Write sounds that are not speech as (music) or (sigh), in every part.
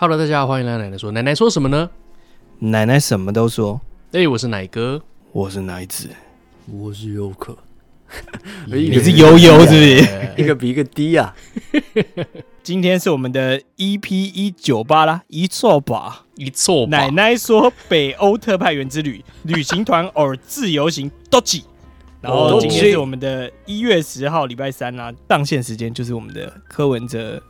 Hello，大家好，欢迎来奶奶说。奶奶说什么呢？奶奶什么都说。哎、欸，我是奶哥，我是奶子，我是优可。(laughs) 你是悠悠是不是？(laughs) 一个比一个低啊！(laughs) 今天是我们的 EP 一九八啦，一错吧，一错。奶奶说北欧特派员之旅，旅行团偶自由行都挤。然后今天是我们的一月十号礼拜三啦，当线时间就是我们的柯文哲。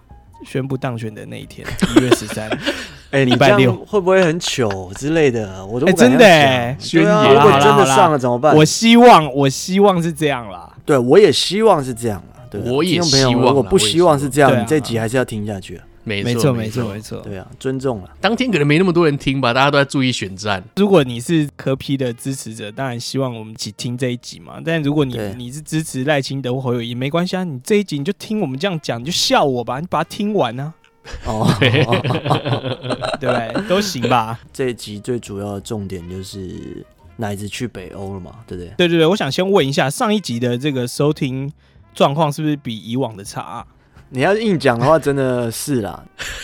宣布当选的那一天，一月十三，(laughs) 哎，礼拜六会不会很糗之类的？我都不真的哎，宣言如果真的上了怎么办？我希望，我希望是这样啦。对，我也希望是这样啦。对，我也希望。如果不希望是这样，你这集还是要听下去。没错，没错，没错。对啊，尊重了。当天可能没那么多人听吧，大家都在注意选战。如果你是柯批的支持者，当然希望我们一起听这一集嘛。但如果你你是支持赖清德或侯友谊，没关系啊，你这一集你就听我们这样讲，你就笑我吧，你把它听完啊。哦，(laughs) 对？都行吧。这一集最主要的重点就是奶子去北欧了嘛，对不对？对对对，我想先问一下，上一集的这个收听状况是不是比以往的差啊？你要硬讲的话，真的是啦。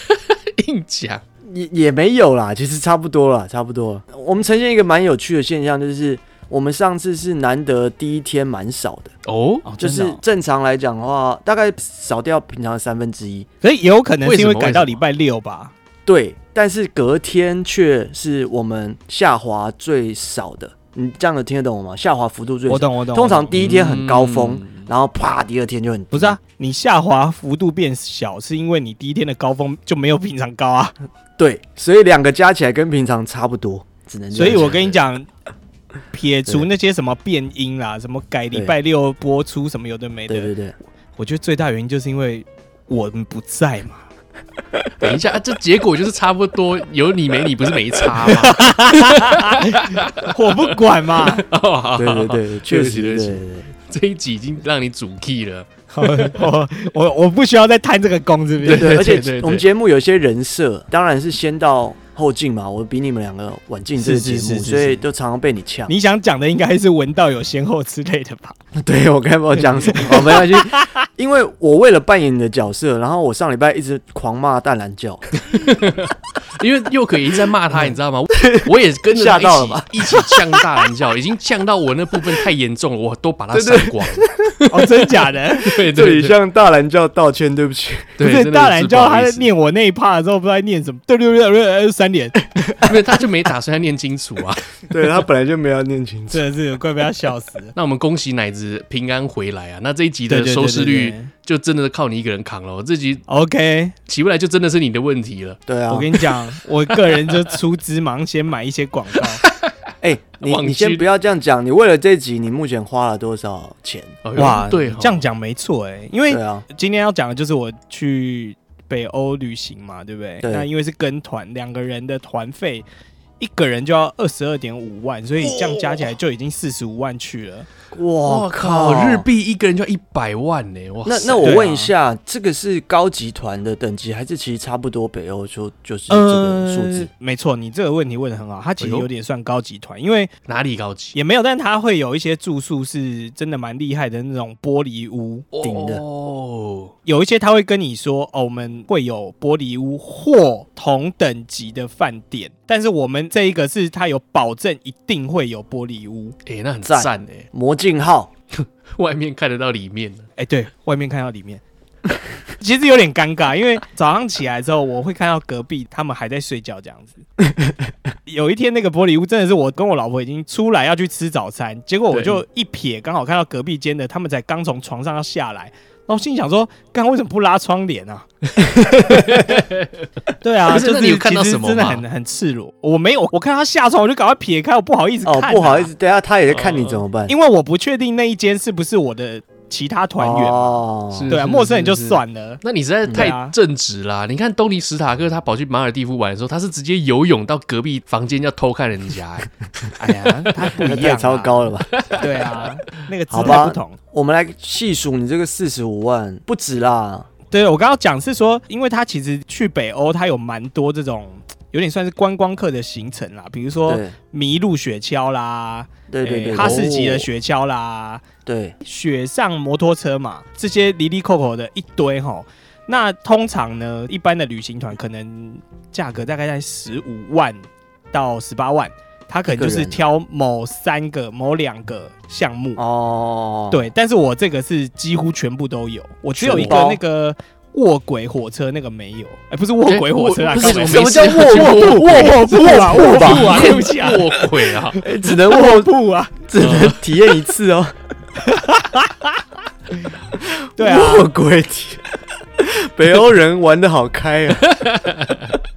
(laughs) 硬讲也也没有啦，其实差不多啦，差不多。我们呈现一个蛮有趣的现象，就是我们上次是难得第一天蛮少的哦，就是正常来讲的话，大概少掉平常的三分之一。所以也有可能是因为改到礼拜六吧？对，但是隔天却是我们下滑最少的。你这样子听得懂吗？下滑幅度最少，我懂我懂。通常第一天很高峰。嗯然后啪，第二天就很不是啊，你下滑幅度变小，是因为你第一天的高峰就没有平常高啊。(laughs) 对，所以两个加起来跟平常差不多，只能。所以我跟你讲，撇除那些什么变音啦，什么改礼拜六播出什么有的没的，对对对，我觉得最大原因就是因为我们不在嘛。(laughs) 等一下，这结果就是差不多，(laughs) 有你没你不是没差吗？我不管嘛。对对对，确实对对。这一集已经让你主 key 了，(laughs) 我我我不需要再贪这个功，是不是？对，对，对，而且我们节目有些人设，当然是先到后进嘛。我比你们两个晚进这个节目，所以都常常被你呛。你想讲的应该是闻道有先后之类的吧？(laughs) 对，我该不知道讲什么，没关系。(laughs) 因为我为了扮演你的角色，然后我上礼拜一直狂骂大蓝教。(laughs) 因为又可以一直在骂他，你知道吗？我也跟着他一起一起呛大蓝教，已经呛到我那部分太严重了，我都把他删光。哦，真假的？对，这里向大蓝教道歉，对不起。对，大蓝教他在念我那一 part 的时候，不知道在念什么，对对对对，三连，(laughs) 因为他就没打算要念清楚啊。(laughs) 对，他本来就没有念清楚，真的是快被他笑死了。(laughs) 那我们恭喜奶子平安回来啊！那这一集的收视率就真的是靠你一个人扛了。这集 OK 起不来，就真的是你的问题了。对啊，我跟你讲。我个人就出资忙，先买一些广告。哎、欸，你你先不要这样讲。你为了这集，你目前花了多少钱？哇，对，这样讲没错哎。因为今天要讲的就是我去北欧旅行嘛，对不对？对。那因为是跟团，两个人的团费，一个人就要二十二点五万，所以这样加起来就已经四十五万去了。哇靠！日币一个人就要一百万呢！哇，那那我问一下，啊、这个是高级团的等级，还是其实差不多？北欧就就是这个数字？呃、没错，你这个问题问的很好，它其实有点算高级团，因为哪里高级也没有，但它会有一些住宿是真的蛮厉害的那种玻璃屋顶的哦。有一些他会跟你说，哦，我们会有玻璃屋或同等级的饭店，但是我们这一个是他有保证一定会有玻璃屋。哎、欸，那很赞哎，魔镜号，(laughs) 外面看得到里面哎、欸，对，外面看到里面，(laughs) 其实有点尴尬，因为早上起来之后，我会看到隔壁他们还在睡觉这样子。(laughs) 有一天那个玻璃屋真的是我跟我老婆已经出来要去吃早餐，结果我就一瞥，刚好看到隔壁间的他们才刚从床上要下来。然后心里想说，刚刚为什么不拉窗帘啊？(laughs) 对啊，就是你有看到什么吗？真的很很赤裸。我没有，我看他下床，我就赶快撇开，我不好意思看、啊。哦，不好意思，等下他也在看你怎么办？呃、因为我不确定那一间是不是我的。其他团员哦，对啊，陌生人就算了。那你实在太正直啦！你看东尼史塔克他跑去马尔蒂夫玩的时候，他是直接游泳到隔壁房间要偷看人家。哎 (laughs) 呀，他不一样，太糟糕了吧？对啊，那个姿态不同。我们来细数你这个四十五万不止啦。对，我刚刚讲是说，因为他其实去北欧，他有蛮多这种。有点算是观光客的行程啦，比如说麋鹿雪橇啦，对对对，欸、哈士奇的雪橇啦，对，雪上摩托车嘛，这些离离扣扣的一堆哈。那通常呢，一般的旅行团可能价格大概在十五万到十八万，他可能就是挑某三个、某两个项目哦。对，但是我这个是几乎全部都有，我只有一个那个。卧轨火车那个没有，哎，不是卧轨火车啊，什么叫卧卧卧卧铺啊？卧铺啊？对不起啊，卧轨啊，只能卧铺啊，只能体验一次哦。对啊，卧轨体，北欧人玩的好开啊！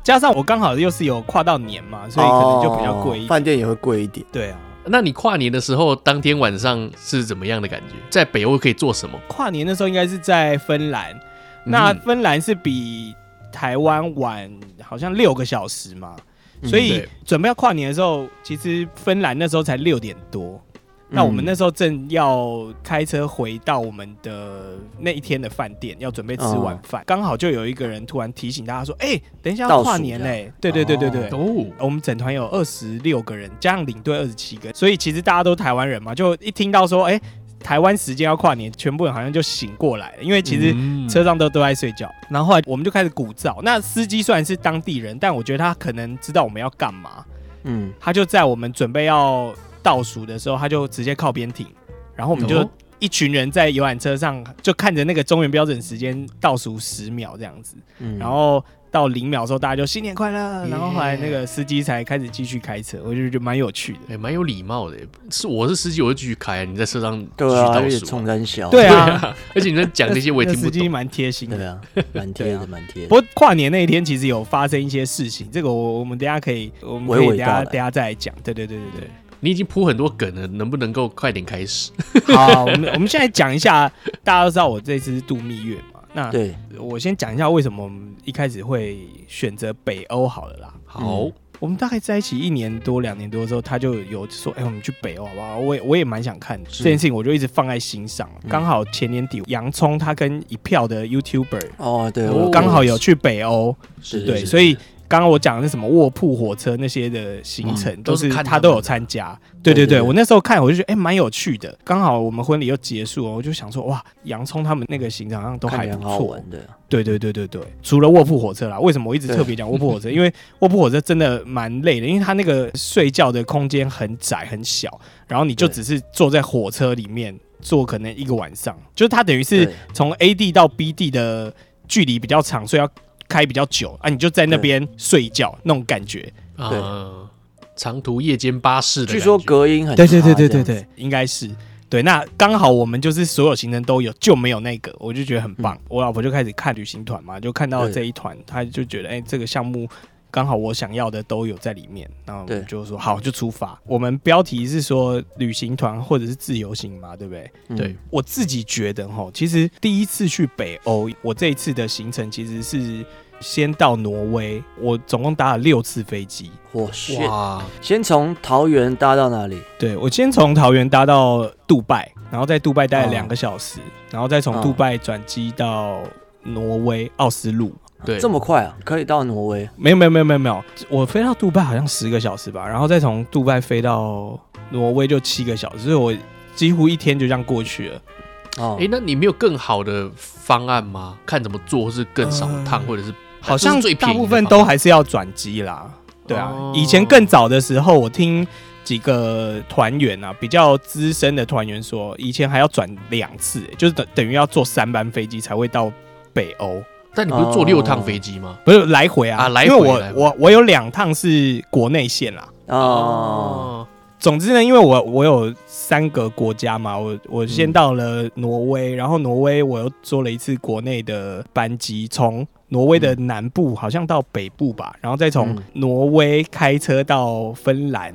加上我刚好又是有跨到年嘛，所以可能就比较贵一点，饭店也会贵一点。对啊，那你跨年的时候，当天晚上是怎么样的感觉？在北欧可以做什么？跨年的时候应该是在芬兰。那芬兰是比台湾晚好像六个小时嘛，所以准备要跨年的时候，其实芬兰那时候才六点多。那我们那时候正要开车回到我们的那一天的饭店，要准备吃晚饭，刚好就有一个人突然提醒大家说：“哎，等一下要跨年嘞！”对对对对对。哦，我们整团有二十六个人，加上领队二十七个，所以其实大家都台湾人嘛，就一听到说：“哎。”台湾时间要跨年，全部人好像就醒过来了，因为其实车上都都在睡觉。然后后来我们就开始鼓噪。那司机虽然是当地人，但我觉得他可能知道我们要干嘛。嗯，他就在我们准备要倒数的时候，他就直接靠边停，然后我们就一群人在游览车上就看着那个中原标准时间倒数十秒这样子，然后。到零秒的时候，大家就新年快乐。然后后来那个司机才开始继续开车，我就觉得蛮有趣的，也蛮有礼貌的。是我是司机，我就继续开。你在车上对啊，而且冲三小，对啊，而且你在讲那些我也 (laughs) 听不懂。司机蛮贴心的，对啊，蛮贴的，蛮贴。不过跨年那一天其实有发生一些事情，这个我我们等下可以，我们可以等下等下再来讲。对对对对对，你已经铺很多梗了，能不能够快点开始？(laughs) 好，我们我们现在讲一下，大家都知道我这次是度蜜月嘛。那对，我先讲一下为什么我们一开始会选择北欧好了啦。好，嗯、我们大概在一起一年多、两年多之后，他就有说：“哎、欸，我们去北欧好不好？”我也我也蛮想看是这件事情，我就一直放在心上。刚、嗯、好前年底，洋葱他跟一票的 YouTuber 哦，对，我刚好有去北欧，是对，所以。刚刚我讲的是什么卧铺火车那些的行程，嗯、都是他都有参加。对对对，我那时候看我就觉得哎蛮、欸、有趣的。刚好我们婚礼又结束了，我就想说哇，洋葱他们那个行程好像都还不错。对对对对对，除了卧铺火车啦，为什么我一直特别讲卧铺火车？因为卧铺火车真的蛮累的，因为它那个睡觉的空间很窄很小，然后你就只是坐在火车里面坐可能一个晚上，就是它等于是从 A 地到 B 地的距离比较长，所以要。开比较久啊，你就在那边睡觉那种感觉，对，长途夜间巴士的，据说隔音很对对对对对对，应该是。对。那刚好我们就是所有行程都有，就没有那个，我就觉得很棒。我老婆就开始看旅行团嘛，就看到这一团，她就觉得哎，这个项目刚好我想要的都有在里面，然后我就说好，就出发。我们标题是说旅行团或者是自由行嘛，对不对？对，我自己觉得哈，其实第一次去北欧，我这一次的行程其实是。先到挪威，我总共搭了六次飞机。哇塞！先从桃园搭到哪里？对，我先从桃园搭到杜拜，然后在杜拜待了两个小时，哦、然后再从杜拜转机到挪威奥斯陆。对，这么快啊？可以到挪威？没有没有没有没有没有，我飞到杜拜好像十个小时吧，然后再从杜拜飞到挪威就七个小时，所以我几乎一天就这样过去了。哦，哎、欸，那你没有更好的方案吗？看怎么做，或是更少趟，或者是？好像大部分都还是要转机啦，对啊。以前更早的时候，我听几个团员啊，比较资深的团员说，以前还要转两次，就是等等于要坐三班飞机才会到北欧。但你不是坐六趟飞机吗？不是来回啊，来回。因为我我我有两趟是国内线啦。哦。总之呢，因为我我有三个国家嘛，我我先到了挪威，然后挪威我又坐了一次国内的班机，从。挪威的南部好像到北部吧，然后再从挪威开车到芬兰，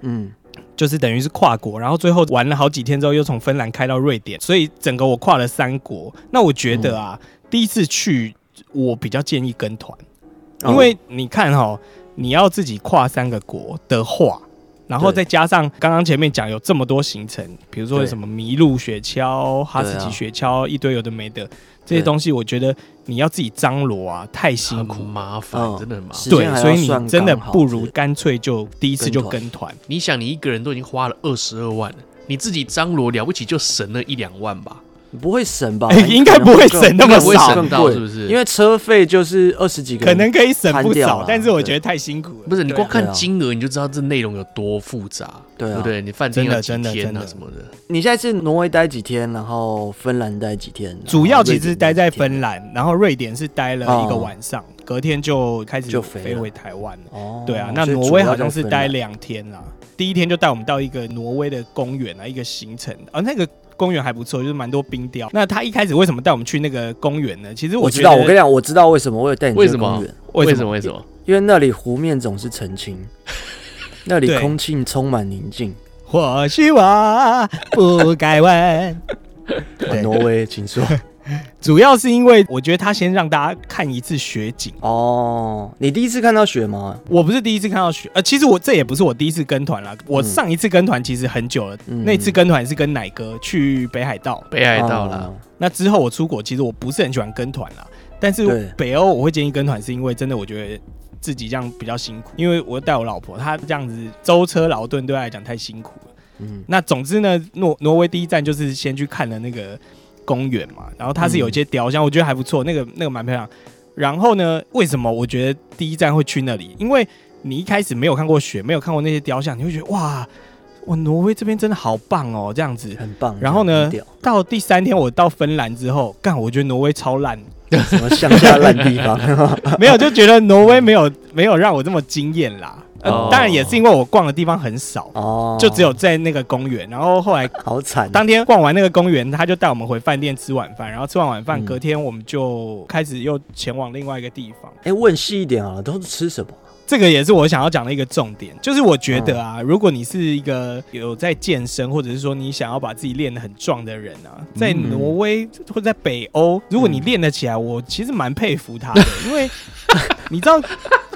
嗯，就是等于是跨国，然后最后玩了好几天之后，又从芬兰开到瑞典，所以整个我跨了三国。那我觉得啊，第一次去我比较建议跟团，因为你看哈，你要自己跨三个国的话，然后再加上刚刚前面讲有这么多行程，比如说什么麋鹿雪橇、哈士奇雪橇，一堆有的没的。这些东西我觉得你要自己张罗啊，太辛苦麻烦，真的很麻烦。对，所以你真的不如干脆就第一次就跟团。你想，你一个人都已经花了二十二万了，你自己张罗了不起就省了一两万吧？不会省吧？应该不会省那么少，省到是不是？因为车费就是二十几个，可能可以省不少，但是我觉得太辛苦了。不是你光看金额你就知道这内容有多复杂，对不对？你饭店要几天啊什么的？你现在是挪威待几天，然后芬兰待几天？主要其实待在芬兰，然后瑞典是待了一个晚上，隔天就开始就飞回台湾了。哦，对啊，那挪威好像是待两天啦。第一天就带我们到一个挪威的公园啊，一个行程，而那个。公园还不错，就是蛮多冰雕。那他一开始为什么带我们去那个公园呢？其实我，我知道，我跟你讲，我知道为什么我有带你去公园。为什么？为什么？因为那里湖面总是澄清，(laughs) 那里空气充满宁静。或许我不该问。(laughs) 挪威，请说。(laughs) 主要是因为我觉得他先让大家看一次雪景哦。你第一次看到雪吗？我不是第一次看到雪，呃，其实我这也不是我第一次跟团了。我上一次跟团其实很久了，嗯、那次跟团是跟奶哥去北海道，北海道了。哦、那之后我出国，其实我不是很喜欢跟团了。但是北欧我会建议跟团，是因为真的我觉得自己这样比较辛苦，因为我带我老婆，她这样子舟车劳顿对她来讲太辛苦了。嗯，那总之呢，挪挪威第一站就是先去看了那个。公园嘛，然后它是有一些雕像，嗯、我觉得还不错，那个那个蛮漂亮。然后呢，为什么我觉得第一站会去那里？因为你一开始没有看过雪，没有看过那些雕像，你会觉得哇，我，挪威这边真的好棒哦，这样子很棒。然后呢，到第三天我到芬兰之后，干，我觉得挪威超烂，什么乡下烂地方，(laughs) 没有，就觉得挪威没有没有让我这么惊艳啦。呃、当然也是因为我逛的地方很少哦，就只有在那个公园。然后后来 (laughs) 好惨，当天逛完那个公园，他就带我们回饭店吃晚饭。然后吃完晚饭，隔天我们就开始又前往另外一个地方。哎、欸，问细一点啊，都是吃什么？这个也是我想要讲的一个重点，就是我觉得啊，如果你是一个有在健身，或者是说你想要把自己练得很壮的人啊，在挪威或者在北欧，如果你练得起来，我其实蛮佩服他的，因为 (laughs) 你知道。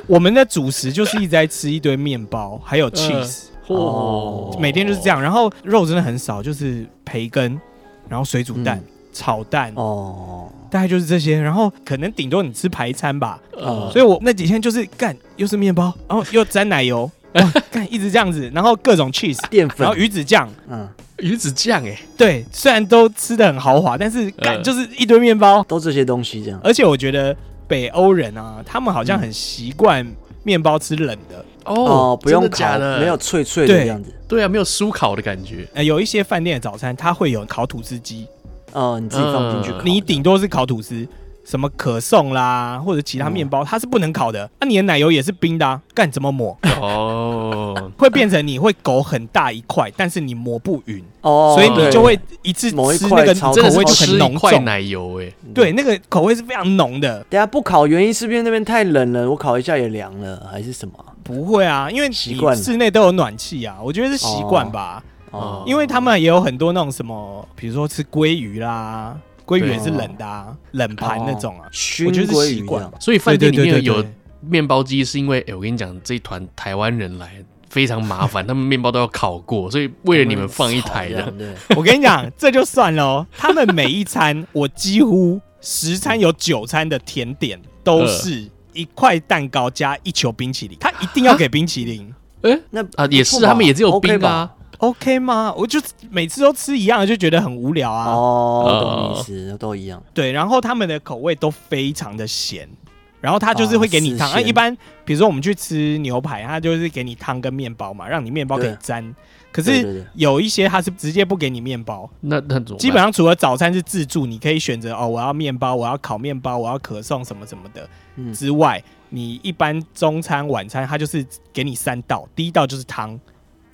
我们的主食就是一直在吃一堆面包，还有 cheese，哦，每天就是这样。然后肉真的很少，就是培根，然后水煮蛋、嗯、炒蛋，哦，大概就是这些。然后可能顶多你吃排餐吧，呃，所以我那几天就是干，又是面包，然后又沾奶油，(laughs) 干一直这样子，然后各种 cheese 淀粉，然后鱼子酱，嗯，鱼子酱，哎，对，虽然都吃的很豪华，但是干就是一堆面包，都这些东西这样。而且我觉得。北欧人啊，他们好像很习惯面包吃冷的哦，不用烤的，没有脆脆的样子。对啊，没有酥烤的感觉。呃，有一些饭店的早餐，它会有烤吐司机。哦，你自己放进去，你顶多是烤吐司。什么可颂啦，或者其他面包，它是不能烤的。那你的奶油也是冰的，啊，干怎么抹？哦，(laughs) 会变成你会勾很大一块，但是你抹不匀哦，所以你就会一次吃那个口味就很浓重奶油哎，对，那个口味是非常浓的。等下不烤原因是不是那边太冷了？我烤一下也凉了，还是什么？不会啊，因为习惯室内都有暖气啊，我觉得是习惯吧。哦，因为他们也有很多那种什么，比如说吃鲑鱼啦。鲑鱼也是冷的，啊，冷盘那种啊，我觉得是习惯。所以饭店里面有面包机，是因为哎，我跟你讲，这一团台湾人来非常麻烦，他们面包都要烤过，所以为了你们放一台的。(laughs) 我跟你讲，这就算了，(laughs) 他们每一餐，我几乎十餐有九餐的甜点都是一块蛋糕加一球冰淇淋，他一定要给冰淇淋。哎，那啊也是，他们也只有冰啊。OK 吗？我就每次都吃一样的，就觉得很无聊啊。哦，懂意思，都一样。对，然后他们的口味都非常的咸，然后他就是会给你汤。啊，一般比如说我们去吃牛排，他就是给你汤跟面包嘛，让你面包可以沾。可是有一些他是直接不给你面包。那那基本上除了早餐是自助，你可以选择哦，我要面包，我要烤面包，我要可颂什么什么的之外，你一般中餐晚餐他就是给你三道，第一道就是汤。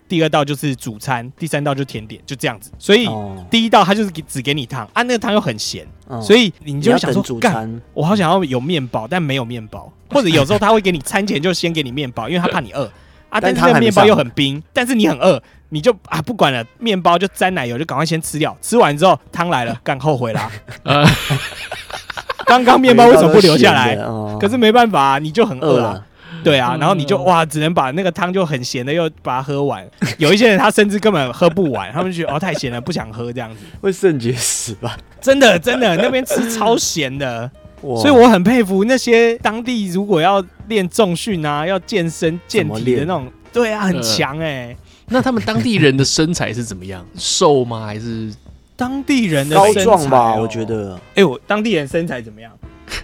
第二道就是主餐，第三道就是甜点，就这样子。所以第一道它就是给只给你汤啊，那个汤又很咸，所以你就会想说，干，我好想要有面包，但没有面包。(laughs) 或者有时候他会给你餐前就先给你面包，因为他怕你饿啊。但是那个面包又很冰，但是你很饿，你就啊不管了，面包就沾奶油，就赶快先吃掉。吃完之后汤来了，(laughs) 干后悔啦。(laughs) 刚刚面包为什么不留下来？可是没办法，你就很饿啊。对啊，然后你就哇，只能把那个汤就很咸的又把它喝完。(laughs) 有一些人他甚至根本喝不完，他们就觉得哦太咸了，不想喝这样子。会肾结石吧？真的真的，那边吃超咸的，(laughs) 所以我很佩服那些当地如果要练重训啊，要健身健体的那种，对啊，很强哎、欸。那他们当地人的身材是怎么样？瘦吗？还是当地人的高身壮吧，我觉得哎、我当地人身材怎么样？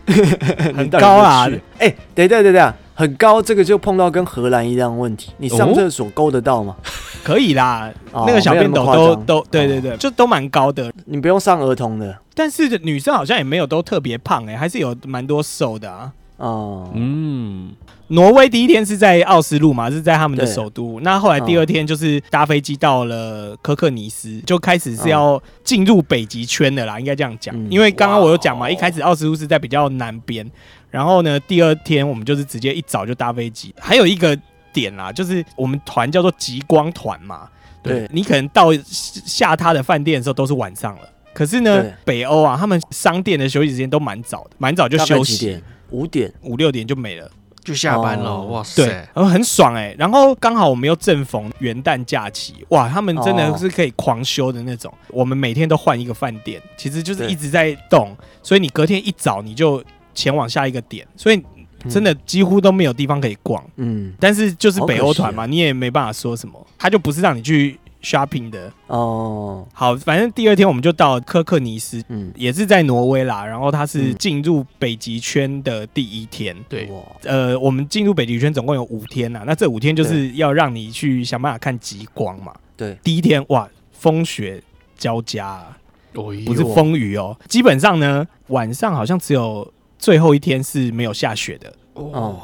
(laughs) 很高啊！哎、欸，等一下，等一下，很高，这个就碰到跟荷兰一样的问题，你上厕所够得到吗？(laughs) 可以啦，哦、那个小便斗都都对对对，哦、就都蛮高的。你不用上儿童的，但是女生好像也没有都特别胖哎、欸，还是有蛮多瘦的啊。哦，嗯。挪威第一天是在奥斯陆嘛，是在他们的首都。那后来第二天就是搭飞机到了科克尼斯，就开始是要进入北极圈的啦，应该这样讲。嗯、因为刚刚我有讲嘛，一开始奥斯陆是在比较南边，然后呢，第二天我们就是直接一早就搭飞机。还有一个点啦，就是我们团叫做极光团嘛，对，你可能到下榻的饭店的时候都是晚上了。可是呢，北欧啊，他们商店的休息时间都蛮早的，蛮早就休息，五点。五六点就没了。就下班了，哦、哇塞，对，然后很爽哎、欸，然后刚好我们又正逢元旦假期，哇，他们真的是可以狂休的那种。哦、我们每天都换一个饭店，其实就是一直在动，所以你隔天一早你就前往下一个点，所以真的几乎都没有地方可以逛。嗯，但是就是北欧团嘛，你也没办法说什么，他就不是让你去。shopping 的哦，好，反正第二天我们就到科克尼斯，嗯，也是在挪威啦。然后它是进入北极圈的第一天，对，呃，我们进入北极圈总共有五天呐。那这五天就是要让你去想办法看极光嘛。对，第一天哇，风雪交加，啊，不是风雨哦。基本上呢，晚上好像只有最后一天是没有下雪的哦。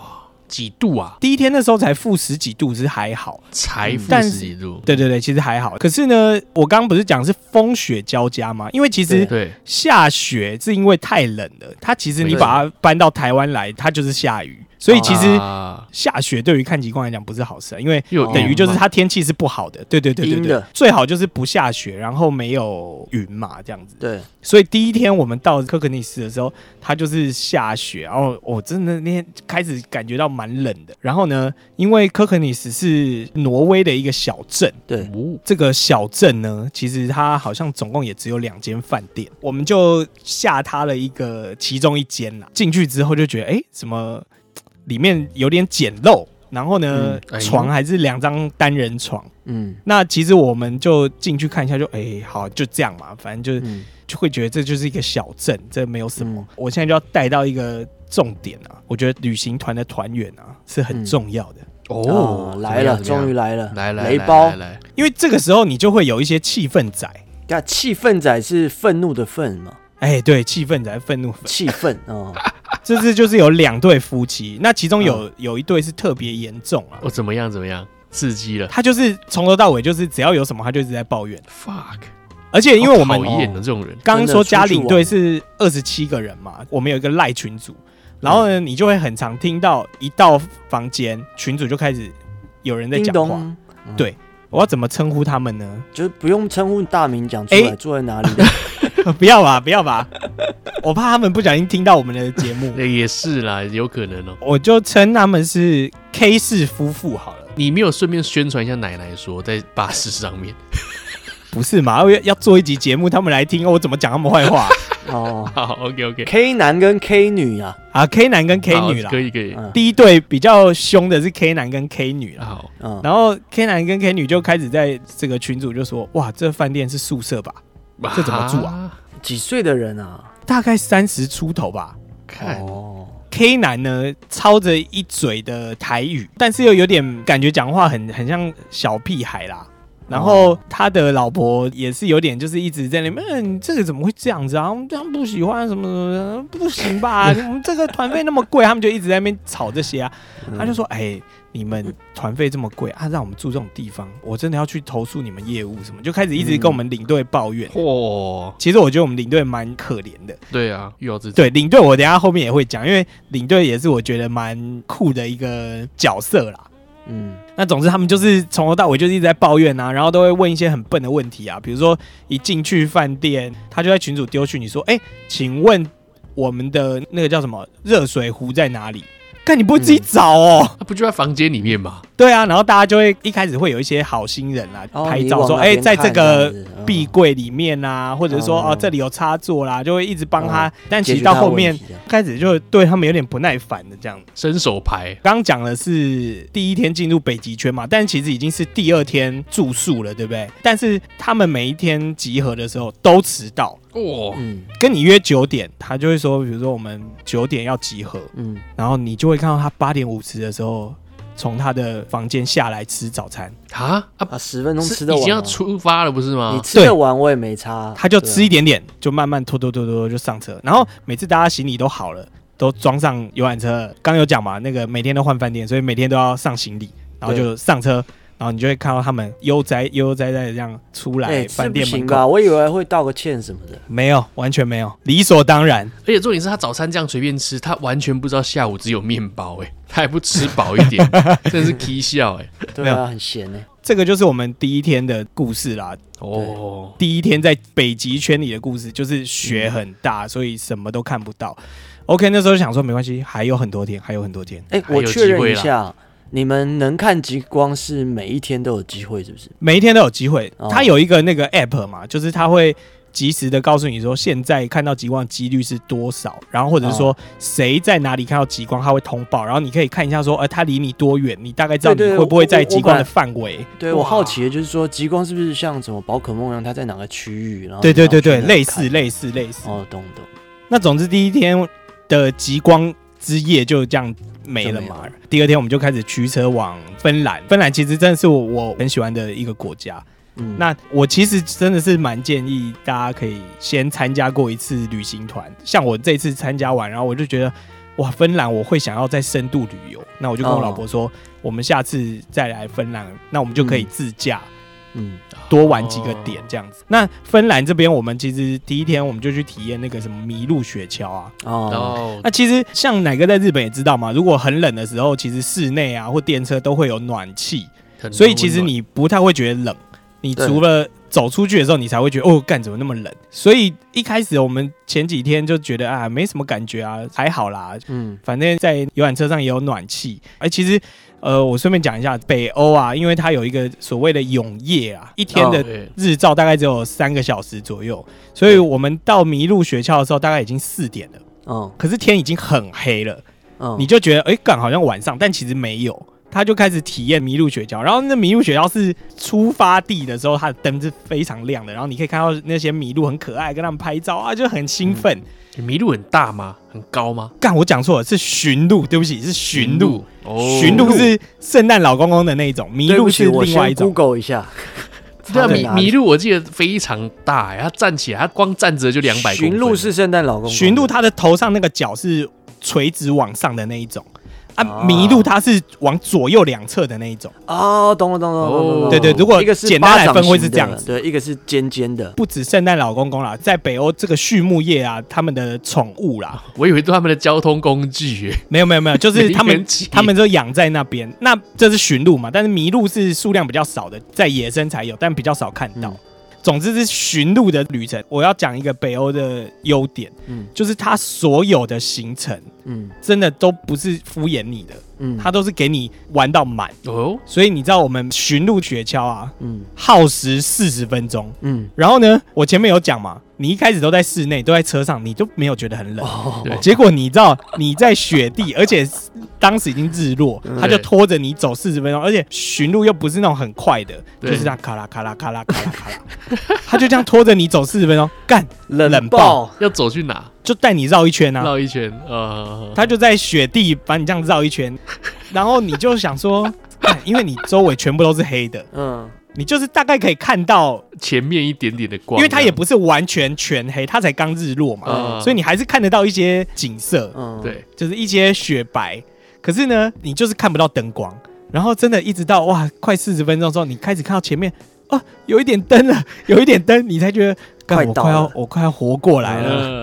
几度啊？第一天那时候才负十几度，是还好，才负十几度。对对对，其实还好。可是呢，我刚刚不是讲是风雪交加吗？因为其实对下雪是因为太冷了，它其实你把它搬到台湾来，它就是下雨。所以其实下雪对于看极光来讲不是好事，因为等于就是它天气是不好的。对对对对对，最好就是不下雪，然后没有云嘛，这样子。对。所以第一天我们到科克尼斯的时候，它就是下雪，然后我真的那天开始感觉到蛮冷的。然后呢，因为科克尼斯是挪威的一个小镇，对，这个小镇呢，其实它好像总共也只有两间饭店，我们就下它了一个其中一间啦。进去之后就觉得，哎，什么？里面有点简陋，然后呢，嗯哎、床还是两张单人床。嗯，那其实我们就进去看一下就，就哎，好，就这样嘛，反正就、嗯、就会觉得这就是一个小镇，这没有什么。嗯、我现在就要带到一个重点啊，我觉得旅行团的团员啊是很重要的。嗯、哦，来了，终于来了，来来雷包，因为这个时候你就会有一些气氛仔。那，气氛仔是愤怒的愤嘛？哎，对，气愤才愤怒，气愤哦。(laughs) 这次就是有两对夫妻，那其中有、嗯、有一对是特别严重啊。哦，怎么样？怎么样？刺激了？他就是从头到尾就是只要有什么，他就一直在抱怨。Fuck！而且因为我们讨厌的这种人，刚刚说家领队是二十七个人嘛，我们有一个赖群组，然后呢，你就会很常听到一到房间群组就开始有人在讲话。嗯、对，我要怎么称呼他们呢？就是不用称呼大名，讲出来，欸、坐在哪里的。(laughs) 不要吧，不要吧，我怕他们不小心听到我们的节目。(laughs) 也是啦，有可能哦、喔。我就称他们是 K 氏夫妇好了。你没有顺便宣传一下奶奶说在巴士上面？(laughs) 不是嘛？要要做一集节目，他们来听，我怎么讲他们坏话？哦，好，OK OK。K 男跟 K 女啊，啊，K 男跟 K 女啦，可以可以。第一对比较凶的是 K 男跟 K 女啦。好，嗯，然后 K 男跟 K 女就开始在这个群组就说：“哇，这饭店是宿舍吧？(laughs) 这怎么住啊？”几岁的人啊？大概三十出头吧。看哦，K 男呢，操着一嘴的台语，但是又有点感觉讲话很很像小屁孩啦。然后他的老婆也是有点，就是一直在那边，嗯，这个怎么会这样子啊？我们这样不喜欢什么什么，不行吧？我 (laughs) 们这个团费那么贵，他们就一直在那边吵这些啊。他就说，哎。你们团费这么贵啊，让我们住这种地方，我真的要去投诉你们业务什么？就开始一直跟我们领队抱怨。嚯、嗯，其实我觉得我们领队蛮可怜的。对啊，又要自己对领队，我等下后面也会讲，因为领队也是我觉得蛮酷的一个角色啦。嗯，那总之他们就是从头到尾就是一直在抱怨啊，然后都会问一些很笨的问题啊，比如说一进去饭店，他就在群主丢去你说，哎、欸，请问我们的那个叫什么热水壶在哪里？但你不会自己找哦、他，不就在房间里面吗？对啊，然后大家就会一开始会有一些好心人啦，哦拍照说，哎、你往那边在这个这样子嗯壁柜里面啊，或者说哦哦这里有插座啦，就会一直帮他。哦但其实到后面题这样开始就对他们有点不耐烦的这样。伸手牌，刚刚讲的是第一天进入北极圈嘛，但其实已经是第二天住宿了，对不对？但是他们每一天集合的时候都迟到，哇，嗯。跟你约九点，他就会说，比如说我们九点要集合，嗯，然后你就会看到他八点五十的时候从他的房间下来吃早餐，啊啊，把，十分钟是吃得完、已经要哦，出发了，不是你吗？吃得完我也没差，他就吃一点，点点，就慢慢拖拖拖拖就上车，然后每次大家行李都好了，都装上游览车，刚有讲嘛，那个每天都换饭店，所以每天都要上行李，然后就上车。然后你就会看到他们悠哉悠哉哉的这样出来哎，饭店门口？我以为会道个歉什么的，没有，完全没有，理所当然。而且重点是他早餐这样随便吃，他完全不知道下午只有面包，哎，他还不吃饱一点，(laughs) 真是啼笑，哎，对啊，很闲哎，这个就是我们第一天的故事啦。哦，第一天在北极圈里的故事，就是雪很大，所以什么都看不到。OK，那时候就想说没关系，还有很多天，还有很多天，哎，我确认一下，你们能看极光是每一天都有机会，是不是？每一天都有机会。哦它有一个那个 app 嘛，就是它会及时的告诉你说现在看到极光的几率是多少，然后或者是说谁在哪里看到极光，它会通报，然后你可以看一下说，呃，它离你多远，你大概知道你会不会在极光的范围。对我好奇的就是说，极光是不是像什么宝可梦一样，它在哪个区域？然后对对对对，类似类似类似。哦，懂懂。那总之第一天的极光之夜就这样没了嘛了。第二天我们就开始驱车往芬兰。芬兰其实真的是我我很喜欢的一个国家。嗯，那我其实真的是蛮建议大家可以先参加过一次旅行团。像我这次参加完，然后我就觉得哇，芬兰我会想要再深度旅游。那我就跟我老婆说，我们下次再来芬兰，那我们就可以自驾。嗯，多玩几个点这样子。那芬兰这边，我们其实第一天我们就去体验那个什么麋鹿雪橇啊。哦，哦，那其实像奶哥在日本也知道嘛，如果很冷的时候，其实室内啊或电车都会有暖气，所以其实你不太会觉得冷。你除了走出去的时候，你才会觉得哦，干怎么那么冷？所以一开始我们前几天就觉得啊，没什么感觉啊，还好啦，嗯，反正在游览车上也有暖气。而其实呃，我顺便讲一下，北欧啊，因为它有一个所谓的永夜啊，一天的日照大概只有三个小时左右，所以我们到麋鹿雪橇的时候，大概已经四点了，嗯。可是天已经很黑了，嗯，你就觉得哎，干、好像晚上，但其实没有。他就开始体验麋鹿雪橇，然后那麋鹿雪橇是出发地的时候，它的灯是非常亮的，然后你可以看到那些麋鹿很可爱，跟他们拍照啊，就很兴奋。麋鹿很大吗？很高吗？干、我讲错了，是驯鹿，对不起，是驯鹿。哦，驯鹿是圣诞老公公的那一种，麋鹿是另外一种。Google 一下。(laughs) 对啊，麋鹿我记得非常大，哎，它站起来，它光站着就两百公分。驯鹿是圣诞老公公，驯鹿它的头上那个角是垂直往上的那一种啊，哦麋鹿它是往左右两侧的那一种。哦，懂了懂了懂了。对对如果一个是简单来分会是这样子对，一个是尖尖的。不止圣诞老公公啦，在北欧这个畜牧业啊，他们的宠物啦，我以为都他们的交通工具，哎，没有没有没有，就是他们他们就养在那边。那这是驯鹿嘛，但是麋鹿是数量比较少的，在野生才有，但比较少看到。嗯总之是寻路的旅程。我要讲一个北欧的优点，嗯就是它所有的行程嗯真的都不是敷衍你的，嗯，它都是给你玩到满。哦，所以你知道我们寻路雪橇啊，嗯耗时四十分钟。嗯然后呢，我前面有讲嘛，你一开始都在室内，都在车上，你都没有觉得很冷。哦。结果你知道你在雪地，而且当时已经日落，嗯。他就拖着你走四十分钟，而且寻路又不是那种很快的，就是这样咔啦咔啦咔啦咔啦咔啦，(laughs) 他就这样拖着你走四十分钟，干冷冷爆，要走去哪？就带你绕一圈啊。绕一圈，呃，他就在雪地把你这样绕一圈，然后你就想说，干因为你周围全部都是黑的，嗯你就是大概可以看到，前面一点点的光，因为它也不是完全全黑，它才刚日落嘛，嗯所以你还是看得到一些景色。嗯，对，就是一些雪白，可是呢，你就是看不到灯光。然后真的一直到哇，快四十分钟之后，你开始看到前面哦，有一点灯了，有一点灯，你才觉得，快我快要我快要活过来了。呃，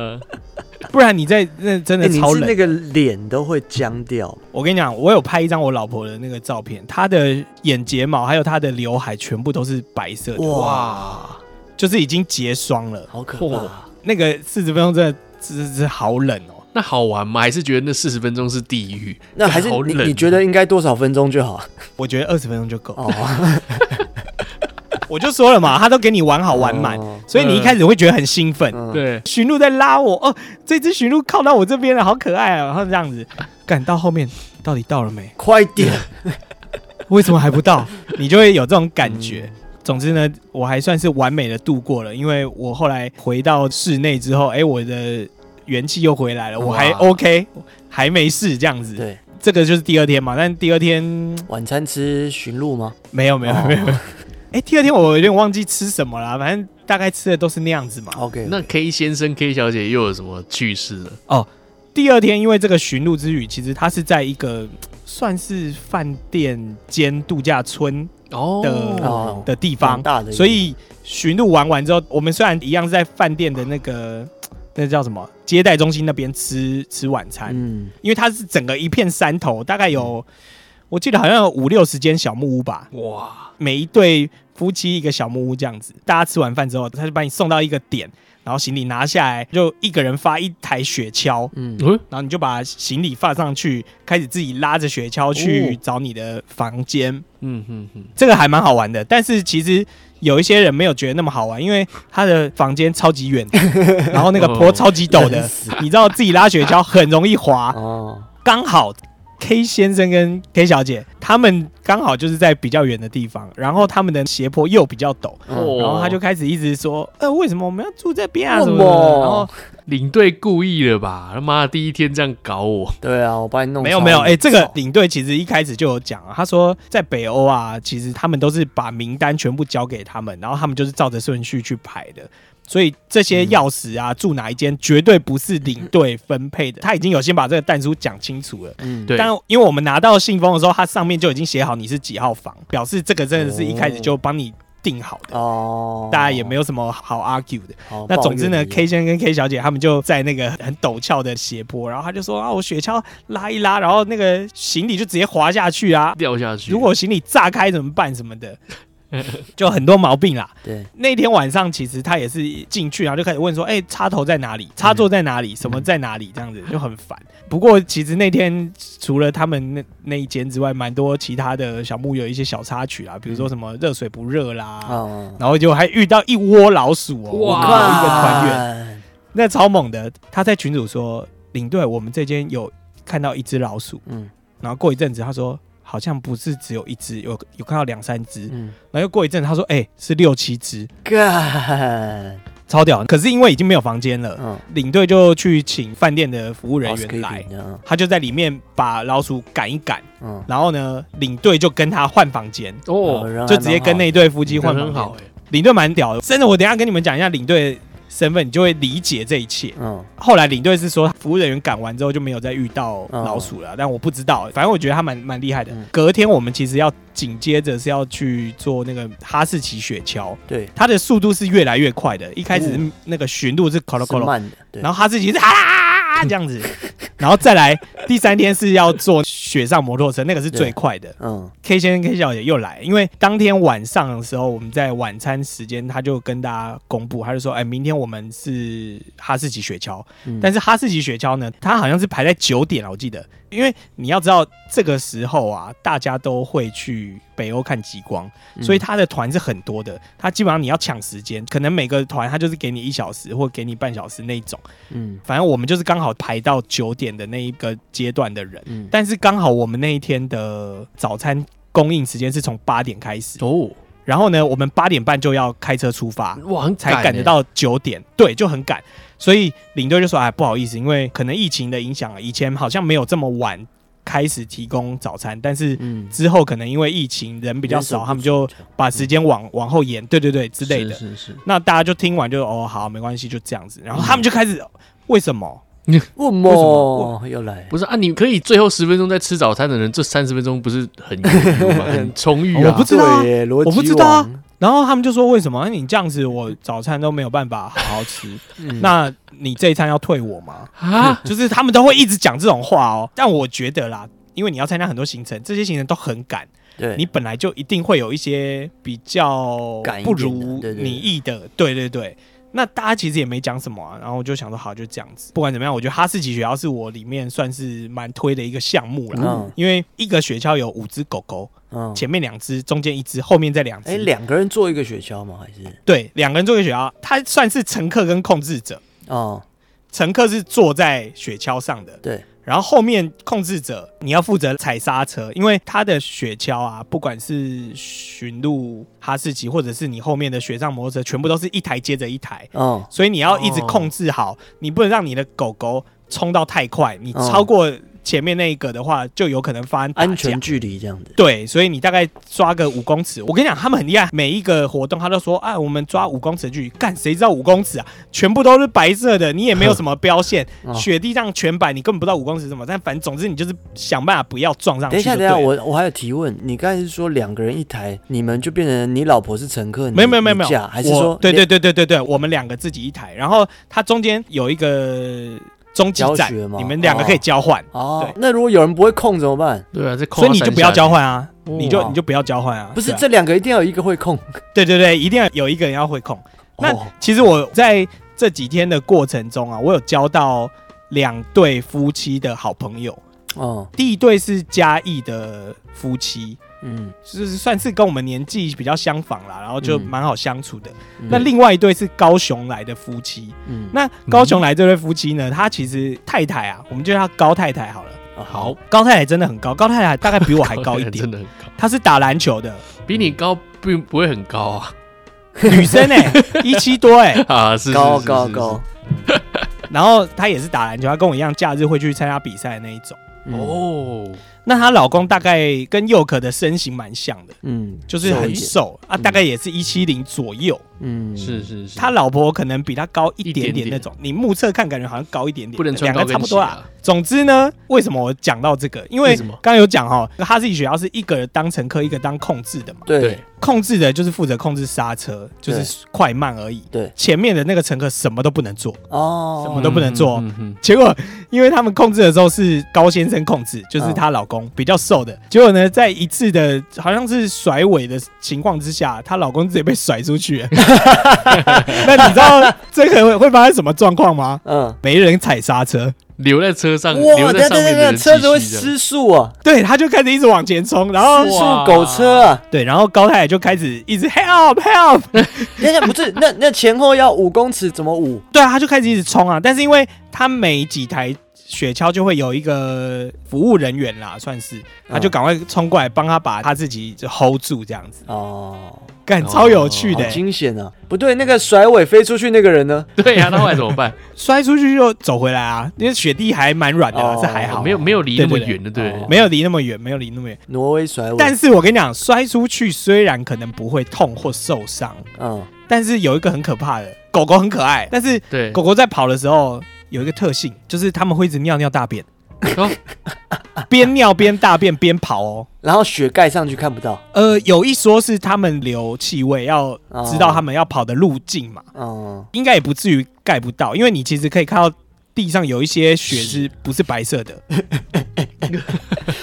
不然你在那真的超冷。是那个脸都会僵掉。我跟你讲，我有拍一张我老婆的那个照片，她的眼睫毛还有她的刘海全部都是白色的，哇，就是已经结霜了。好可嚯怕。那个四十分钟真的是是好冷哦。那好玩吗？还是觉得那四十分钟是地狱？那还是你你觉得应该多少分钟就好？我觉得二十分钟就够。哦，(laughs) 我就说了嘛，他都给你玩好玩满，哦、所以你一开始会觉得很兴奋。嗯、对，驯鹿在拉我哦，这只驯鹿靠到我这边了，好可爱啊！然后这样子，赶到后面到底到了没？快点！(laughs) 为什么还不到？(laughs) 你就会有这种感觉。嗯总之呢，我还算是完美的度过了，因为我后来回到室内之后，哎、欸，我的元气又回来了，我还 OK，还没事这样子。对，这个就是第二天嘛。但第二天晚餐吃驯鹿吗？没有，没有，没有。(laughs) 哎，第二天我有点忘记吃什么了，反正大概吃的都是那样子嘛。OK，那 K 先生、K 小姐又有什么趣事呢？哦，第二天因为这个寻路之旅，其实它是在一个算是饭店兼度假村。哦。的、哦、的地方，所以寻路玩完之后，我们虽然一样是在饭店的那个那叫什么接待中心那边吃吃晚餐，嗯，因为它是整个一片山头，大概有我记得好像有五六十间小木屋吧，哇，每一对夫妻一个小木屋这样子，大家吃完饭之后，他就把你送到一个点。然后行李拿下来，就一个人发一台雪橇，嗯，然后你就把行李放上去，开始自己拉着雪橇去找你的房间，嗯嗯嗯，这个还蛮好玩的。但是其实有一些人没有觉得那么好玩，因为他的房间超级远，(laughs) 然后那个坡超级陡的，(laughs) 哦、你知道自己拉雪橇很容易滑，哦，刚好。K 先生跟 K 小姐，他们刚好就是在比较远的地方，然后他们的斜坡又比较陡，哦、然后他就开始一直说：“呃，为什么我们要住这边啊？什么的？”然后领队故意了吧？他妈的，第一天这样搞我。对啊，我把你弄没有没有。哎、欸，这个领队其实一开始就有讲啊，他说在北欧啊，其实他们都是把名单全部交给他们，然后他们就是照着顺序去排的。所以这些钥匙啊，嗯、住哪一间绝对不是领队分配的，他已经有先把这个弹书讲清楚了。嗯，对。但因为我们拿到信封的时候，它上面就已经写好你是几号房，表示这个真的是一开始就帮你定好的。哦。大家也没有什么好 argue 的。哦。那总之呢，K 先生跟 K 小姐他们就在那个很陡峭的斜坡，然后他就说啊，我雪橇拉一拉，然后那个行李就直接滑下去啊，掉下去。如果行李炸开怎么办？什么的。(laughs) 就很多毛病啦。对，那天晚上其实他也是进去，然后就开始问说：“哎、欸，插头在哪里？插座在哪里？什么在哪里？”这样子就很烦。不过其实那天除了他们那那一间之外，蛮多其他的小木有一些小插曲啦，比如说什么热水不热啦，然后就还遇到一窝老鼠哦、喔，哇，一个团员，那超猛的。他在群主说：“领队，我们这间有看到一只老鼠。”嗯，然后过一阵子他说。好像不是只有一只，有有看到两三只，嗯，然后又过一阵，他说：“哎、欸，是六七只，干，超屌！可是因为已经没有房间了，嗯，领队就去请饭店的服务人员来，他就在里面把老鼠赶一赶，嗯，然后呢，领队就跟他换房间，哦，就直接跟那对夫妻换房间，领队蛮屌的，真的，我等一下跟你们讲一下领队。”身份，你就会理解这一切。嗯，后来领队是说，服务人员赶完之后就没有再遇到老鼠了，但我不知道。反正我觉得他蛮蛮厉害的。隔天我们其实要紧接着是要去做那个哈士奇雪橇。对，它的速度是越来越快的。一开始那个巡路是咯咯咯咯，然后哈士奇是啊这样子，(laughs) 然后再来第三天是要坐雪上摩托车，那个是最快的。嗯，K 先生 K 小姐又来，因为当天晚上的时候我们在晚餐时间，他就跟大家公布，他就说：“哎，明天我们是哈士奇雪橇，但是哈士奇雪橇呢，它好像是排在九点了，我记得。”因为你要知道，这个时候啊，大家都会去北欧看极光，所以他的团是很多的。他基本上你要抢时间，可能每个团他就是给你一小时或给你半小时那种。嗯，反正我们就是刚好排到九点的那一个阶段的人。嗯，但是刚好我们那一天的早餐供应时间是从八点开始哦。然后呢，我们八点半就要开车出发，哇，才赶得到九点。对，就很赶。所以领队就说：“哎，不好意思，因为可能疫情的影响，以前好像没有这么晚开始提供早餐，但是之后可能因为疫情人比较少，他们就把时间往往后延，对对对之类的。是是是。那大家就听完就哦，好，没关系，就这样子。然后他们就开始为什么？(laughs) 你问么？为什么又来？不是啊，你可以最后十分钟再吃早餐的人，这三十分钟不是很很充裕啊？(laughs) 我不知道，我不知道。”然后他们就说：“为什么？你这样子，我早餐都没有办法好好吃。嗯、那你这一餐要退我吗？啊，就是他们都会一直讲这种话哦。但我觉得啦，因为你要参加很多行程，这些行程都很赶，对，你本来就一定会有一些比较不如你意的，对对对。那大家其实也没讲什么啊，然后我就想说好，就这样子。不管怎么样，我觉得哈士奇雪橇是我里面算是蛮推的一个项目了。嗯，因为一个雪橇有五只狗狗，嗯，前面两只，中间一只，后面再两只。哎，两个人坐一个雪橇吗？还是？对，两个人坐一个雪橇，它算是乘客跟控制者。哦，乘客是坐在雪橇上的。对。然后后面控制者，你要负责踩刹车，因为它的雪橇啊，不管是驯鹿、哈士奇，或者是你后面的雪上摩托车，全部都是一台接着一台，哦，所以你要一直控制好，你不能让你的狗狗冲到太快，你超过。前面那一个的话，就有可能发生安全距离这样子。对，所以你大概抓个五公尺。我跟你讲，他们很厉害，每一个活动他都说，哎，我们抓五公尺的距离。干，谁知道五公尺啊？全部都是白色的，你也没有什么标线，雪地上全白，你根本不知道五公尺什么。但反正总之你就是想办法不要撞上去。等一下，等一下，我我还有提问，你刚才是说两个人一台，你们就变成你老婆是乘客？没有没有没有没有，还是说对对对对对对，我们两个自己一台，然后它中间有一个。终极战，你们两个可以交换。哦，对，那如果有人不会控怎么办？对啊，这所以你就不要交换啊，你就你就不要交换啊。不是，这两个一定要有一个会控。对对对，一定要有一个人要会控。那其实我在这几天的过程中啊，我有交到两对夫妻的好朋友。哦，第一对是嘉义的夫妻。嗯，就是算是跟我们年纪比较相仿啦，然后就蛮好相处的。嗯、那另外一对是高雄来的夫妻，嗯，那高雄来这对夫妻呢，他其实太太啊，我们就叫他高太太好了。好，高太太真的很高，高太太大概比我还 (laughs) 高一点，真的很高。他是打篮球的，比你高并不会很高啊，女生哎、欸，(laughs) 一七多哎、欸，啊，是高高高。然后他也是打篮球，他跟我一样，假日会去参加比赛的那一种。哦。那她老公大概跟佑可的身形蛮像的，嗯，就是很瘦啊，大概也是一七零左右，嗯，是是是。他老婆可能比他高一点点那种，你目测看感觉好像高一点点，不能穿高跟鞋，两个差不多啦。总之呢，为什么我讲到这个？因为刚刚有讲哈，哈士奇学校是一个人当乘客，一个当控制的嘛，对，控制的就是负责控制刹车，就是快慢而已，对。前面的那个乘客什么都不能做哦，什么都不能做。结果因为他们控制的时候是高先生控制，就是她老公比较瘦的，结果呢，在一次的好像是甩尾的情况之下，她老公直接被甩出去了。(laughs) 那你知道这个会会发生什么状况吗？(laughs) 嗯，没人踩刹车，留在车上，哇，留在上面的人车子会失速啊。(laughs) 对，他就开始一直往前冲，然后失速狗车啊。对，然后高太太就开始一直 help help。不是，那那前后要五公尺，怎么五？对啊，他就开始一直冲啊。但是因为他每几台。雪橇就会有一个服务人员啦，算是，他就赶快冲过来帮他把他自己就 hold 住这样子。哦，干超有趣的，惊险啊！不对，那个甩尾飞出去那个人呢？(laughs) 对呀，那后来怎么办？(laughs) 摔出去就走回来啊，因为雪地还蛮软的，这还好，没有没有离那么远的，对，没有离那么远，没有离那么远。挪威甩尾，但是我跟你讲，摔出去虽然可能不会痛或受伤，嗯，但是有一个很可怕的，狗狗很可爱，但是对狗狗在跑的时候。有一个特性，就是他们会一直尿尿大便，(laughs) 边尿边大便边跑哦，然后雪盖上去看不到。呃，有一说是他们留气味，要知道他们要跑的路径嘛。哦，应该也不至于盖不到，因为你其实可以看到地上有一些雪是不是白色的。(laughs)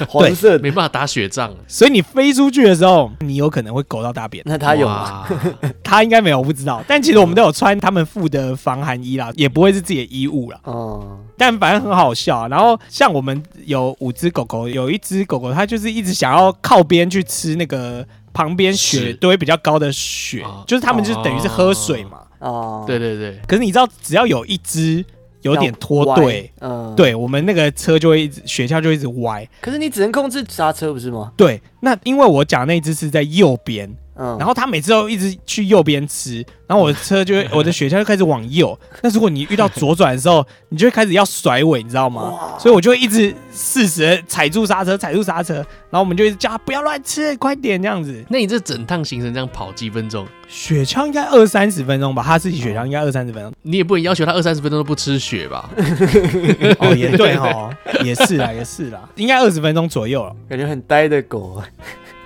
黄色没办法打雪仗，所以你飞出去的时候，你有可能会狗到大便。那他有吗？(laughs) 他应该没有，我不知道。但其实我们都有穿他们附的防寒衣啦，也不会是自己的衣物啦。哦，但反正很好笑啊。然后像我们有五只狗狗，有一只狗狗它就是一直想要靠边去吃那个旁边雪堆比较高的雪，就是他们就等于是喝水嘛。哦，对对对。可是你知道，只要有一只。有点脱队，嗯，对我们那个车就会一直雪橇就一直歪。可是你只能控制刹车不是吗？对，那因为我讲那只是在右边。嗯，然后他每次都一直去右边吃，然后我的车就会，(laughs) 我的雪橇就开始往右。那如果你遇到左转的时候，你就会开始要甩尾，你知道吗？所以我就会一直适时踩住刹车，踩住刹车，然后我们就一直叫他不要乱吃，快点这样子。那你这整趟行程这样跑几分钟？雪橇应该二三十分钟吧，他自己雪橇应该二三十分钟。你也不能要求他二三十分钟都不吃雪吧？(laughs) 哦，也对哦，(laughs) 也是啦，也是啦，应该二十分钟左右了。感觉很呆的狗。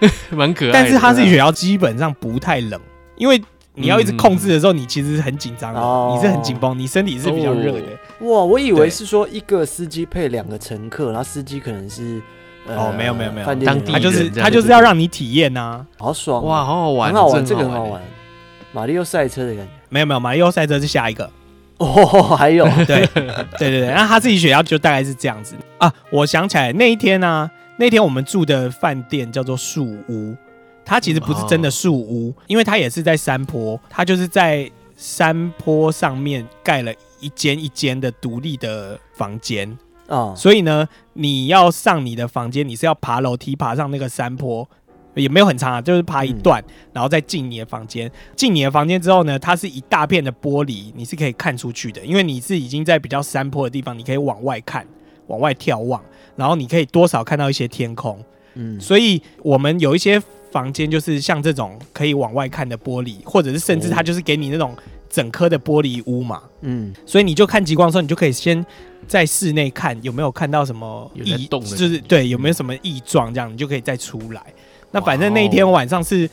(laughs) 蛮可爱，但是哈士奇雪橇基本上不太冷，因为你要一直控制的时候，你其实是很紧张的，你是很紧绷，你身体是比较热的。哇，我以为是说一个司机配两个乘客，然后司机可能是哦，没有没有没有，当地他就是他就是要让你体验呐，好爽。哇，好好玩，很好玩，这个很好玩，马里奥赛车的感觉。没有没有，马里奥赛车是下一个。(laughs) 哦，还有，(laughs) 对对对。对，那他自己学校就大概是这样子。啊。我想起来那一天呢、啊，那天我们住的饭店叫做树屋，它其实不是真的树屋，因为它也是在山坡，它就是在山坡上面盖了一间一间的独立的房间啊。所以呢，你要上你的房间，你是要爬楼梯爬上那个山坡。也没有很长啊，就是爬一段，嗯、然后再进你的房间。进你的房间之后呢，它是一大片的玻璃，你是可以看出去的，因为你是已经在比较山坡的地方，你可以往外看，往外眺望，然后你可以多少看到一些天空。嗯，所以我们有一些房间就是像这种可以往外看的玻璃，或者是甚至它就是给你那种整颗的玻璃屋嘛。嗯，所以你就看极光的时候，你就可以先在室内看有没有看到什么异动，就是对有没有什么异状，这样你就可以再出来。那反正那一天晚上是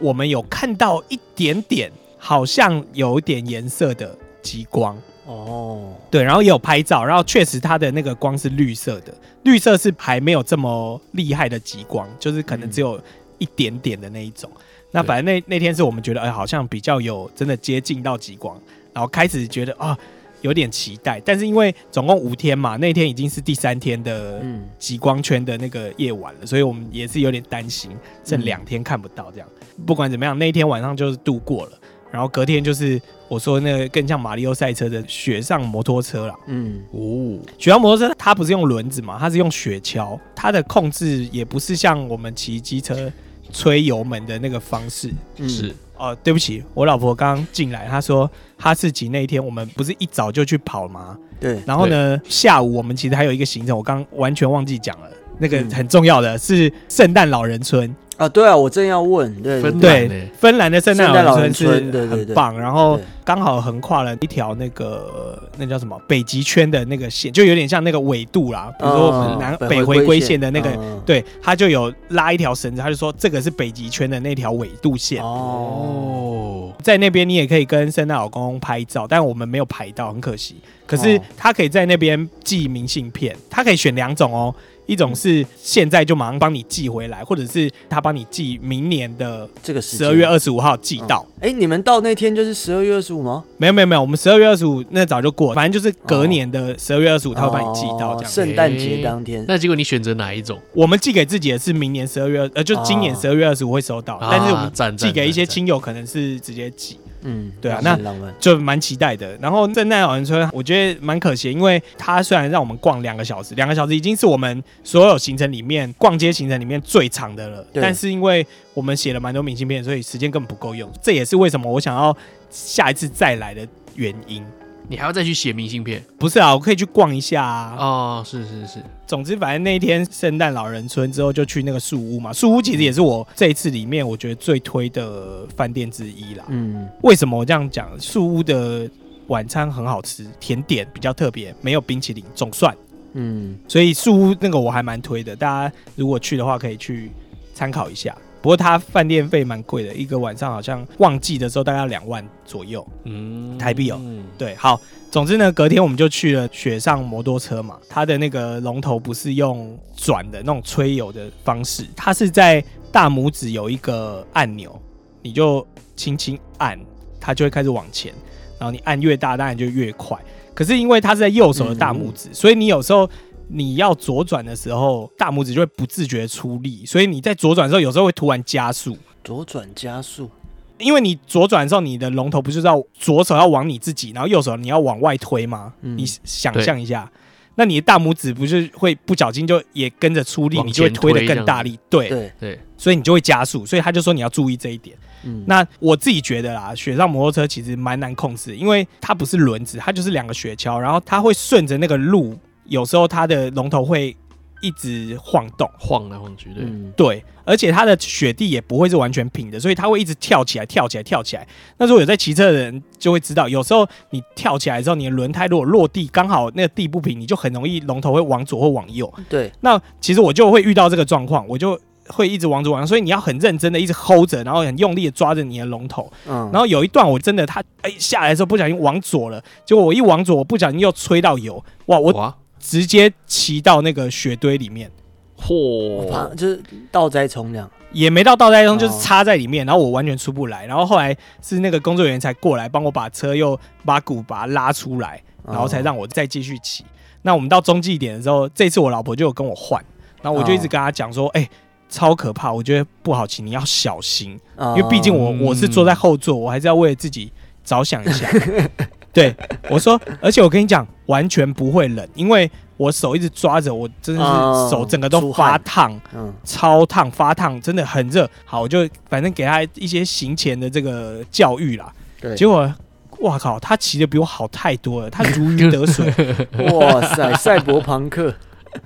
我们有看到一点点，好像有点颜色的极光哦，对，然后也有拍照，然后确实它的那个光是绿色的，绿色是还没有这么厉害的极光，就是可能只有一点点的那一种。那反正那那天是我们觉得，哎，好像比较有真的接近到极光，然后开始觉得啊。有点期待，但是因为总共五天嘛，那天已经是第三天的极光圈的那个夜晚了，所以我们也是有点担心，剩两天看不到这样。不管怎么样，那一天晚上就是度过了，然后隔天就是我说那个更像马里奥赛车的雪上摩托车了。嗯，哦，雪上摩托车它不是用轮子嘛，它是用雪橇，它的控制也不是像我们骑机车吹油门的那个方式，是。哦，对不起，我老婆刚刚进来，她说哈士奇那一天我们不是一早就去跑吗？对。然后呢，下午我们其实还有一个行程，我刚完全忘记讲了，那个很重要的是圣诞老人村。啊，对啊，我正要问，对对，芬兰的圣诞老人村是很棒，然后刚好横跨了一条那个那叫什么北极圈的那个线，就有点像那个纬度啦，比如说我们南北回归线的那个，对，他就有拉一条绳子，他就说这个是北极圈的那条纬度线哦，在那边你也可以跟圣诞老公公拍照，但我们没有拍到，很可惜。可是他可以在那边寄明信片，他可以选两种哦。一种是现在就马上帮你寄回来，或者是他帮你寄明年的这个十二月二十五号寄到。哎、嗯欸，你们到那天就是十二月二十五吗？没有没有没有，我们十二月二十五那早就过了，反正就是隔年的十二月二十五，他会帮你寄到这样。圣诞节当天。那结果你选择哪一种？我们寄给自己的是明年十二月，呃，就今年十二月二十五会收到，啊、但是我们寄给一些亲友可能是直接寄。嗯，对啊，那就蛮期待的。然后圣诞老人村，我觉得蛮可惜，因为它虽然让我们逛两个小时，两个小时已经是我们所有行程里面逛街行程里面最长的了。但是因为我们写了蛮多明信片，所以时间根本不够用。这也是为什么我想要下一次再来的原因。你还要再去写明信片？不是啊，我可以去逛一下啊。哦，是是是。总之，反正那一天圣诞老人村之后就去那个树屋嘛。树屋其实也是我这一次里面我觉得最推的饭店之一啦。嗯。为什么我这样讲？树屋的晚餐很好吃，甜点比较特别，没有冰淇淋，总算。嗯。所以树屋那个我还蛮推的，大家如果去的话可以去参考一下。不过他饭店费蛮贵的，一个晚上好像旺季的时候大概要两万左右，嗯，台币哦。对，好，总之呢，隔天我们就去了雪上摩托车嘛。它的那个龙头不是用转的那种吹油的方式，它是在大拇指有一个按钮，你就轻轻按，它就会开始往前，然后你按越大，当然就越快。可是因为它是在右手的大拇指，嗯、所以你有时候。你要左转的时候，大拇指就会不自觉出力，所以你在左转的时候，有时候会突然加速。左转加速，因为你左转的时候，你的龙头不是要左手要往你自己，然后右手你要往外推吗？嗯、你想象一下，那你的大拇指不是会不小心就也跟着出力，你就会推得更大力。对对对，所以你就会加速。所以他就说你要注意这一点。嗯，那我自己觉得啦，雪上摩托车其实蛮难控制，因为它不是轮子，它就是两个雪橇，然后它会顺着那个路。有时候它的龙头会一直晃动，晃来晃去，对、嗯、对，而且它的雪地也不会是完全平的，所以它会一直跳起来，跳起来，跳起来。那如果有在骑车的人就会知道，有时候你跳起来之后，你的轮胎如果落地刚好那个地不平，你就很容易龙头会往左或往右。对，那其实我就会遇到这个状况，我就会一直往左往右，所以你要很认真的一直 hold 着，然后很用力的抓着你的龙头。嗯，然后有一段我真的它哎、欸、下来的时候不小心往左了，结果我一往左，我不小心又吹到油，哇我。直接骑到那个雪堆里面，嚯，就是倒栽葱这样，也没到倒栽葱，就是插在里面，然后我完全出不来。然后后来是那个工作人员才过来帮我把车又把鼓把它拉出来，然后才让我再继续骑。那我们到中继点的时候，这次我老婆就有跟我换，然后我就一直跟她讲说，哎，超可怕，我觉得不好骑，你要小心，因为毕竟我我是坐在后座，我还是要为了自己着想一下。(laughs) 对，我说，而且我跟你讲，完全不会冷，因为我手一直抓着，我真的是手整个都发烫，嗯，超烫，发烫，真的很热。好，我就反正给他一些行前的这个教育啦。对，结果，哇靠，他骑的比我好太多了，他如鱼得水。(laughs) 哇塞，赛博朋克，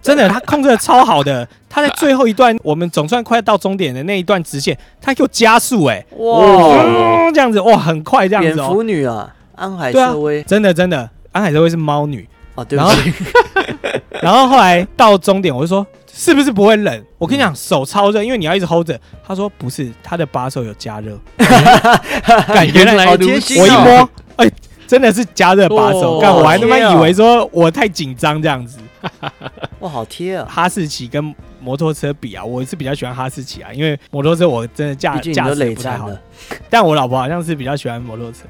真的，他控制的超好的。他在最后一段，我们总算快到终点的那一段直线，他给我加速，哎，哇，这样子，哇，很快这样子。蝙蝠女啊。安海瑟薇、啊，真的真的，安海瑟薇是猫女哦，对不起。然后，(laughs) 然后后来到终点，我就说是不是不会冷？我跟你讲，手超热，因为你要一直 hold 着。他说不是，他的把手有加热。(laughs) 感觉来好贴心，我一摸，哎，真的是加热把手。但我还他妈以为说我太紧张这样子。哇，好贴啊！哈士奇跟摩托车比啊，我是比较喜欢哈士奇啊，因为摩托车我真的驾驾驶不太好。但我老婆好像是比较喜欢摩托车。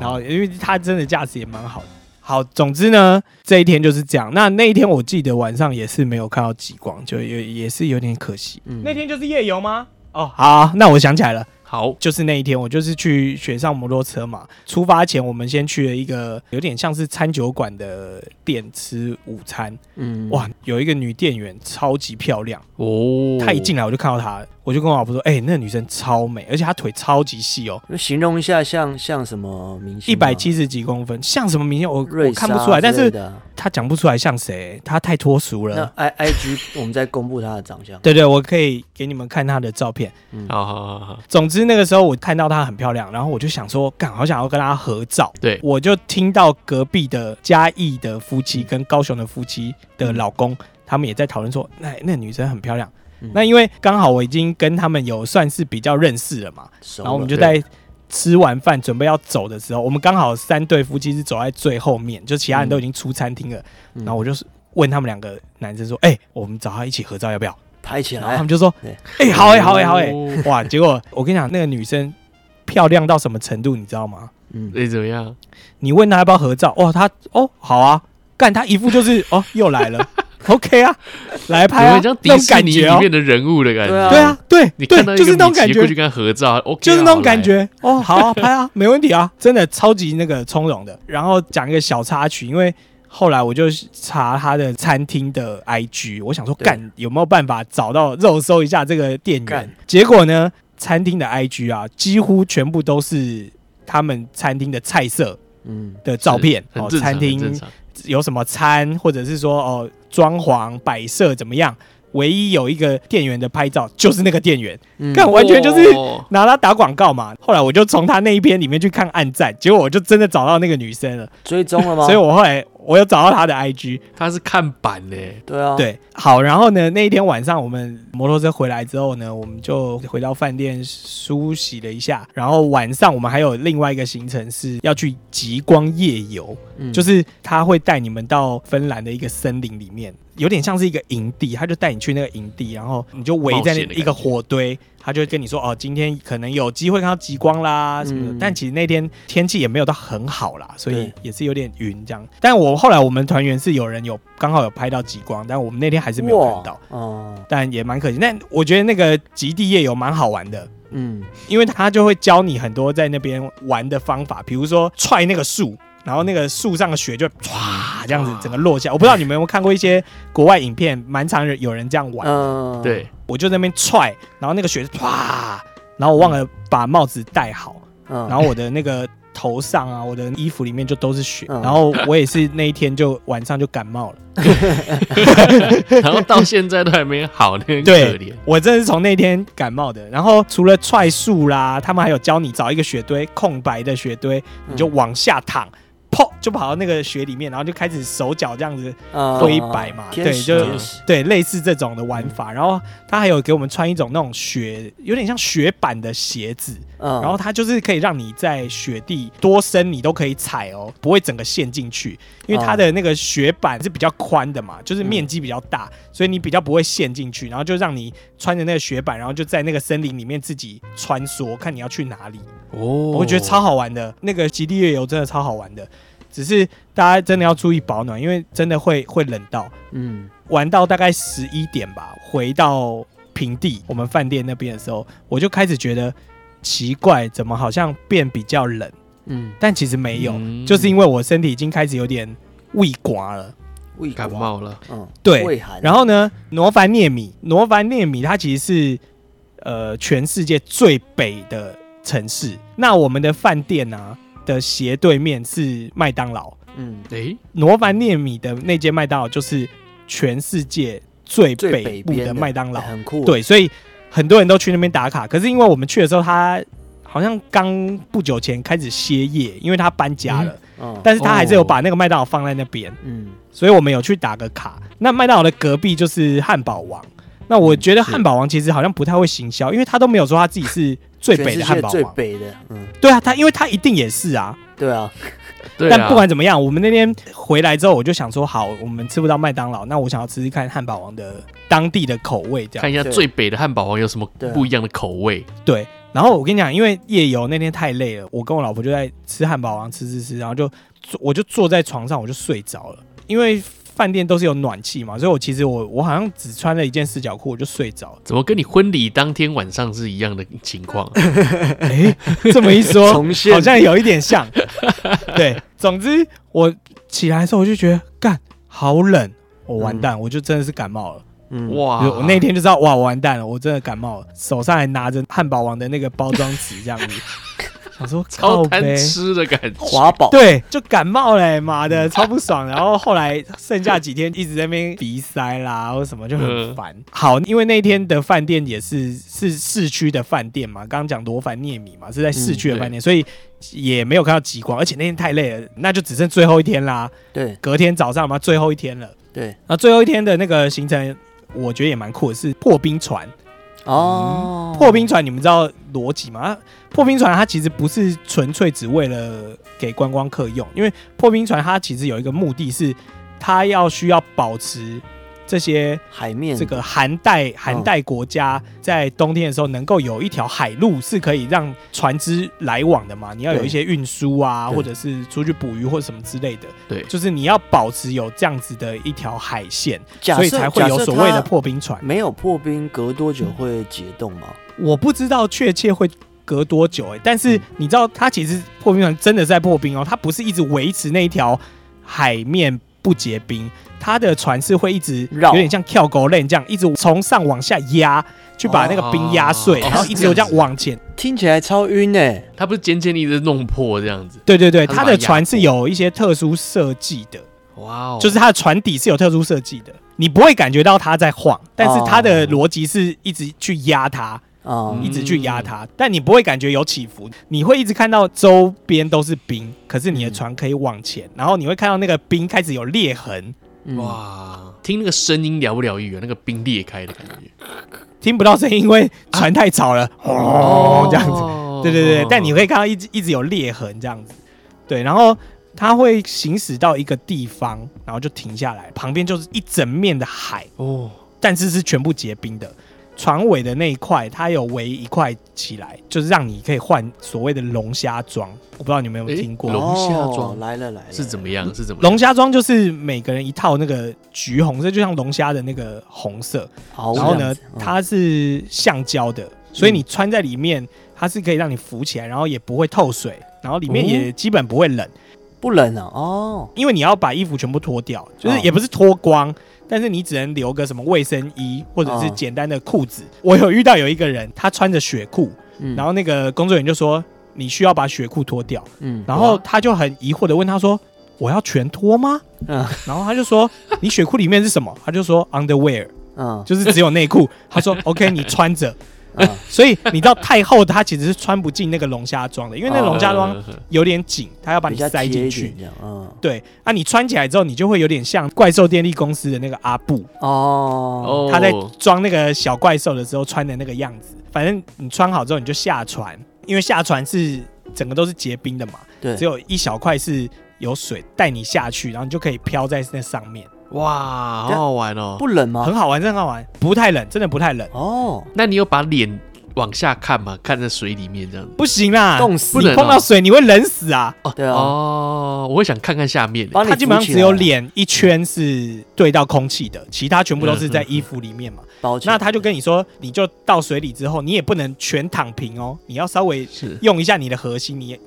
然后，因为她真的驾驶也蛮好的。好，总之呢，这一天就是这样。那那一天我记得晚上也是没有看到极光，就也也是有点可惜。嗯，那天就是夜游吗？哦，好，那我想起来了。好，就是那一天，我就是去雪上摩托车嘛。出发前，我们先去了一个有点像是餐酒馆的店吃午餐。嗯，哇，有一个女店员超级漂亮哦。她一进来我就看到她，我就跟我老婆说：“哎、欸，那个女生超美，而且她腿超级细哦。”形容一下像，像像什么明星？一百七十几公分，像什么明星？我我看不出来，但是她讲不出来像谁，她太脱俗了。那 I I G 我们再公布她的长相。对，对对，我可以给你们看她的照片。嗯，好好好好。总之。那个时候我看到她很漂亮，然后我就想说，干，好想要跟她合照。对，我就听到隔壁的嘉义的夫妻跟高雄的夫妻的老公，他们也在讨论说，那那女生很漂亮。嗯、那因为刚好我已经跟他们有算是比较认识了嘛，了然后我们就在吃完饭准备要走的时候，我们刚好三对夫妻是走在最后面，就其他人都已经出餐厅了。嗯、然后我就是问他们两个男生说，哎、欸，我们找他一起合照要不要？拍起来，他们就说：“哎、欸，好哎、欸，好哎、欸，好哎、欸！”哇，结果我跟你讲，那个女生漂亮到什么程度，你知道吗？嗯，你怎么样？你问她要不要合照？哇，她哦，好啊，干，她一副就是哦，又来了，OK 啊，来拍啊，像迪士尼里面的人物的感觉，对啊，对，你看到就是那种感觉，过去跟他合照，OK，就是那种感觉，哦，(laughs) 好啊，拍啊，没问题啊，真的超级那个从容的。然后讲一个小插曲，因为。后来我就查他的餐厅的 IG，我想说干有没有办法找到肉搜一下这个店员？结果呢，餐厅的 IG 啊，几乎全部都是他们餐厅的菜色，嗯的照片哦，餐厅有什么餐，或者是说哦装潢摆设怎么样？唯一有一个店员的拍照，就是那个店员，看、嗯、完全就是拿他打广告嘛。后来我就从他那一篇里面去看暗赞，结果我就真的找到那个女生了，追踪了吗？所以我后来我有找到他的 IG，他是看板的，对啊，对，好，然后呢，那一天晚上我们摩托车回来之后呢，我们就回到饭店梳洗了一下，然后晚上我们还有另外一个行程是要去极光夜游，嗯、就是他会带你们到芬兰的一个森林里面。有点像是一个营地，他就带你去那个营地，然后你就围在那一个火堆，他就会跟你说哦，今天可能有机会看到极光啦什么的。嗯、但其实那天天气也没有到很好啦，所以也是有点云这样。但我后来我们团员是有人有刚好有拍到极光，但我们那天还是没有看到哦，但也蛮可惜。但我觉得那个极地夜游蛮好玩的，嗯，因为他就会教你很多在那边玩的方法，比如说踹那个树。然后那个树上的雪就 (tsk) 唰这样子整个落下，我不知道你们有没有看过一些国外影片，蛮常有人这样玩。嗯，对，我就在那边踹，然后那个雪 (tsk) 唰，然后我忘了把帽子戴好，然后我的那个头上啊，我的衣服里面就都是雪，然后我也是那一天就晚上就感冒了，(laughs) 然后到现在都还没好，那 (laughs) 可对，我真的是从那天感冒的。然后除了踹树啦，他们还有教你找一个雪堆，空白的雪堆，你就往下躺。砰就跑到那个雪里面，然后就开始手脚这样子挥摆嘛，对，就对类似这种的玩法。然后他还有给我们穿一种那种雪，有点像雪板的鞋子，嗯然后它就是可以让你在雪地多深你都可以踩哦，不会整个陷进去，因为它的那个雪板是比较宽的嘛，就是面积比较大，所以你比较不会陷进去，然后就让你穿着那个雪板，然后就在那个森林里面自己穿梭，看你要去哪里。哦，我觉得超好玩的，那个极地越野真的超好玩的，只是大家真的要注意保暖，因为真的会会冷到。嗯，玩到大概十一点吧，回到平地我们饭店那边的时候，我就开始觉得奇怪，怎么好像变比较冷？嗯，但其实没有，嗯、就是因为我身体已经开始有点胃刮了，胃感冒了。嗯，对。胃寒。然后呢，罗凡涅米，罗凡涅米它其实是呃全世界最北的。城市，那我们的饭店呢、啊、的斜对面是麦当劳。嗯，诶，罗凡涅米的那间麦当劳就是全世界最北部的麦当劳，很酷。对，所以很多人都去那边打卡。可是因为我们去的时候，他好像刚不久前开始歇业，因为他搬家了。嗯，但是他还是有把那个麦当劳放在那边。嗯，所以我们有去打个卡。那麦当劳的隔壁就是汉堡王。那我觉得汉堡王其实好像不太会行销，因为他都没有说他自己是。最北的汉堡王，最北的，嗯，对啊，他因为他一定也是啊，对啊，但不管怎么样，我们那天回来之后，我就想说，好，我们吃不到麦当劳，那我想要吃吃看汉堡王的当地的口味，这样。看一下最北的汉堡王有什么不一样的口味。对，然后我跟你讲，因为夜游那天太累了，我跟我老婆就在吃汉堡王，吃吃吃，然后就我就坐在床上，我就睡着了，因为。饭店都是有暖气嘛，所以我其实我我好像只穿了一件四角裤，我就睡着。怎么跟你婚礼当天晚上是一样的情况？哎、欸，这么一说，(laughs) 好像有一点像。(laughs) 对，总之我起来的时候我就觉得，干好冷，我完蛋，嗯、我就真的是感冒了。嗯，哇，我那天就知道，哇，我完蛋了，我真的感冒了，手上还拿着汉堡王的那个包装纸这样子。(laughs) 我说超贪吃的感觉，华宝对，就感冒嘞，妈的超不爽。然后后来剩下几天一直在那边鼻塞啦，或什么就很烦。好，因为那天的饭店也是是市区的饭店嘛，刚刚讲罗凡涅米嘛，是在市区的饭店，所以也没有看到极光。而且那天太累了，那就只剩最后一天啦。对，隔天早上嘛，最后一天了。对，那最后一天的那个行程，我觉得也蛮酷的，是破冰船。哦、嗯，破冰船，你们知道逻辑吗？破冰船它其实不是纯粹只为了给观光客用，因为破冰船它其实有一个目的是，它要需要保持。这些海面，这个寒带寒带国家在冬天的时候，能够有一条海路是可以让船只来往的嘛？你要有一些运输啊，或者是出去捕鱼或者什么之类的。对，就是你要保持有这样子的一条海线，所以才会有所谓的破冰船。没有破冰，隔多久会解冻吗？我不知道确切会隔多久哎、欸，但是你知道，它其实破冰船真的在破冰哦，它不是一直维持那一条海面不结冰。它的船是会一直有点像跳狗链这样，一直从上往下压，去把那个冰压碎，然后一直有这样往前。听起来超晕哎！它不是渐渐一直弄破这样子？对对对，它的船是有一些特殊设计的。哇哦！就是它的船底是有特殊设计的，你不会感觉到它在晃，但是它的逻辑是一直去压它，哦，一直去压它，但你不会感觉有起伏，你会一直看到周边都是冰，可是你的船可以往前，然后你会看到那个冰开始有裂痕。哇，听那个声音疗不疗愈啊？那个冰裂开的感觉，听不到声音，因为船太吵了，啊、哦，这样子，对对对，哦、但你会看到一直一直有裂痕这样子，对，然后它会行驶到一个地方，然后就停下来，旁边就是一整面的海哦，但是是全部结冰的。船尾的那一块，它有围一块起来，就是让你可以换所谓的龙虾装。我不知道你们有没有听过龙虾装？来了来了，是怎么样？是怎么样？龙虾装就是每个人一套那个橘红色，就像龙虾的那个红色。然后呢，它是橡胶的，所以你穿在里面，它是可以让你浮起来，然后也不会透水，然后里面也基本不会冷，不冷啊？哦，因为你要把衣服全部脱掉，就是也不是脱光。但是你只能留个什么卫生衣或者是简单的裤子。我有遇到有一个人，他穿着雪裤，然后那个工作人员就说：“你需要把雪裤脱掉。”嗯，然后他就很疑惑的问他说：“我要全脱吗？”嗯，然后他就说：“你雪裤里面是什么？”他就说：“underwear，嗯，就是只有内裤。”他说：“OK，你穿着。”嗯 (laughs) 所以你知道太厚，它其实是穿不进那个龙虾装的，因为那个龙虾装有点紧，它要把你塞进去。嗯，对，啊，你穿起来之后，你就会有点像怪兽电力公司的那个阿布哦，他在装那个小怪兽的时候穿的那个样子。反正你穿好之后，你就下船，因为下船是整个都是结冰的嘛，对，只有一小块是有水带你下去，然后你就可以飘在那上面。哇，好好玩哦！不冷吗？很好玩，真的很好玩，不太冷，真的不太冷哦。那你有把脸往下看嘛？看在水里面这样子？不行啦，冻死！你碰到水你会冷死啊！哦，对啊。哦，我会想看看下面。它基本上只有脸一圈是对到空气的，其他全部都是在衣服里面嘛。那他就跟你说，你就到水里之后，你也不能全躺平哦，你要稍微用一下你的核心，你是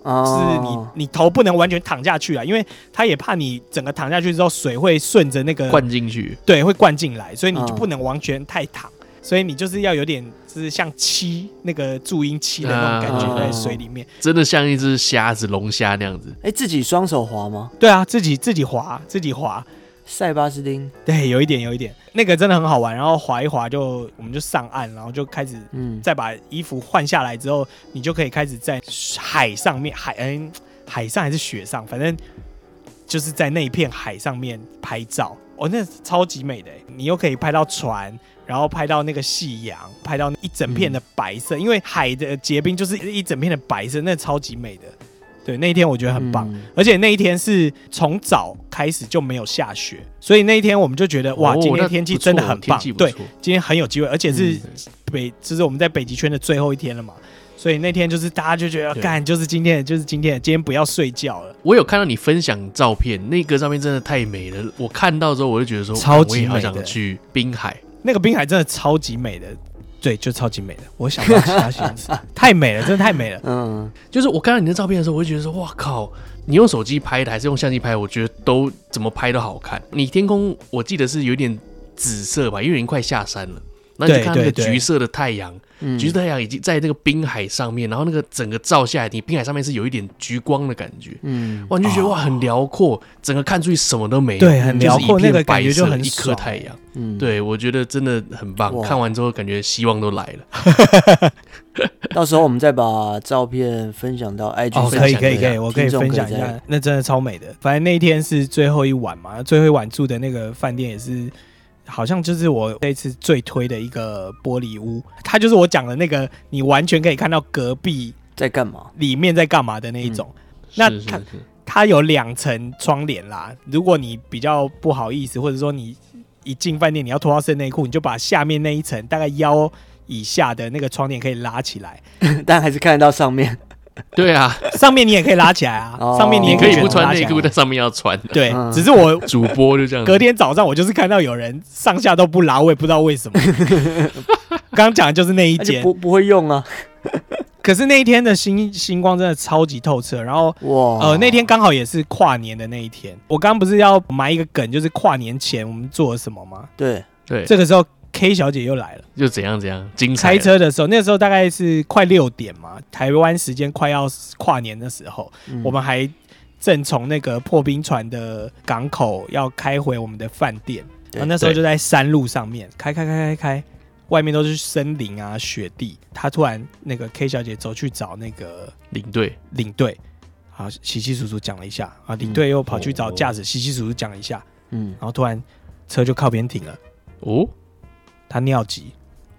你你头不能完全躺下去啊，因为他也怕你整个躺下去之后，水会顺着那个灌进去，对，会灌进来，所以你就不能完全太躺，所以你就是要有点就是像漆那个注音漆的那种感觉在水里面，真的像一只虾子龙虾那样子。哎，自己双手划吗？对啊，自己自己划，自己划。塞巴斯汀，对，有一点，有一点，那个真的很好玩。然后滑一滑就，就我们就上岸，然后就开始，嗯，再把衣服换下来之后，你就可以开始在海上面，海嗯，海上还是雪上，反正就是在那一片海上面拍照。哦，那超级美的，你又可以拍到船，然后拍到那个夕阳，拍到一整片的白色，嗯、因为海的结冰就是一整片的白色，那超级美的。对，那一天我觉得很棒，嗯、而且那一天是从早开始就没有下雪，所以那一天我们就觉得哇，今天天气真的很棒。对，今天很有机会，而且是北，就是我们在北极圈的最后一天了嘛，所以那天就是大家就觉得干，就是今天，就是今天，今天不要睡觉了。我有看到你分享照片，那个照片真的太美了，我看到之后我就觉得说，超级好想去滨海，那个滨海真的超级美的。对，就超级美的。我想到其他形容词，太美了，真的太美了。(laughs) 嗯，就是我看到你的照片的时候，我就觉得说，哇靠，你用手机拍的还是用相机拍？我觉得都怎么拍都好看。你天空，我记得是有点紫色吧，因为已经快下山了。然后你就看那个橘色的太阳，橘色太阳已经在那个滨海上面，然后那个整个照下来，你滨海上面是有一点橘光的感觉，嗯，哇，你就觉得哇，很辽阔，整个看出去什么都没有，对，很辽阔，那个感觉就很一颗太阳，嗯，对，我觉得真的很棒。看完之后，感觉希望都来了。(laughs) 到时候我们再把照片分享到 IG，哦，可以，可以，可以，我可以分享一下，那真的超美的。反正那一天是最后一晚嘛，最后一晚住的那个饭店也是。好像就是我这次最推的一个玻璃屋，它就是我讲的那个，你完全可以看到隔壁在干嘛，里面在干嘛的那一种。嗯、那它它有两层窗帘啦，如果你比较不好意思，或者说你一进饭店你要脱到剩内裤，你就把下面那一层大概腰以下的那个窗帘可以拉起来，(laughs) 但还是看得到上面。(laughs) 对啊，上面你也可以拉起来啊，上面你也可以不穿内裤，在上面要穿。对，只是我主播就这样。隔天早上我就是看到有人上下都不拉，我也不知道为什么。(laughs) 刚刚讲的就是那一间，不不会用啊。可是那一天的星星光真的超级透彻，然后哇，呃，那天刚好也是跨年的那一天。我刚刚不是要埋一个梗，就是跨年前我们做了什么吗？对对，这个时候。K 小姐又来了，又怎样怎样？精彩。开车的时候，那个时候大概是快六点嘛，台湾时间快要跨年的时候，嗯、我们还正从那个破冰船的港口要开回我们的饭店，对。然后那时候就在山路上面开开开开开，外面都是森林啊雪地。他突然那个 K 小姐走去找那个领队，领队，好，稀稀疏疏讲了一下。啊，领队又跑去找驾驶，稀稀疏疏讲了一下，嗯，然后突然车就靠边停了，哦。他尿急，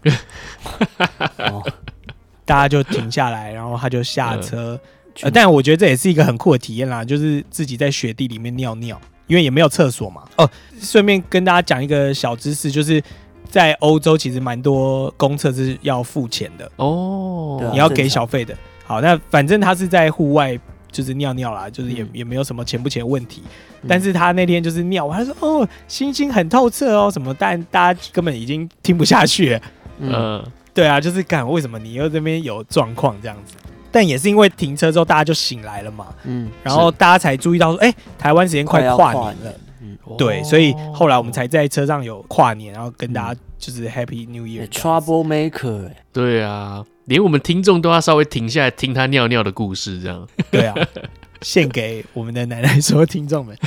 (laughs) 大家就停下来，然后他就下车。呃，但我觉得这也是一个很酷的体验啦，就是自己在雪地里面尿尿，因为也没有厕所嘛。哦，顺便跟大家讲一个小知识，就是在欧洲其实蛮多公厕是要付钱的哦，你要给小费的。好，那反正他是在户外。就是尿尿啦，就是也也没有什么钱不钱问题，嗯、但是他那天就是尿，他说哦，星星很透彻哦什么，但大家根本已经听不下去，嗯，对啊，就是干为什么你又这边有状况这样子？但也是因为停车之后大家就醒来了嘛，嗯，然后大家才注意到说，哎、欸，台湾时间快跨年了，嗯，对，所以后来我们才在车上有跨年，然后跟大家就是 Happy New Year，Trouble Maker，对啊。连我们听众都要稍微停下来听他尿尿的故事，这样对啊，献给我们的奶奶说听众们。(laughs)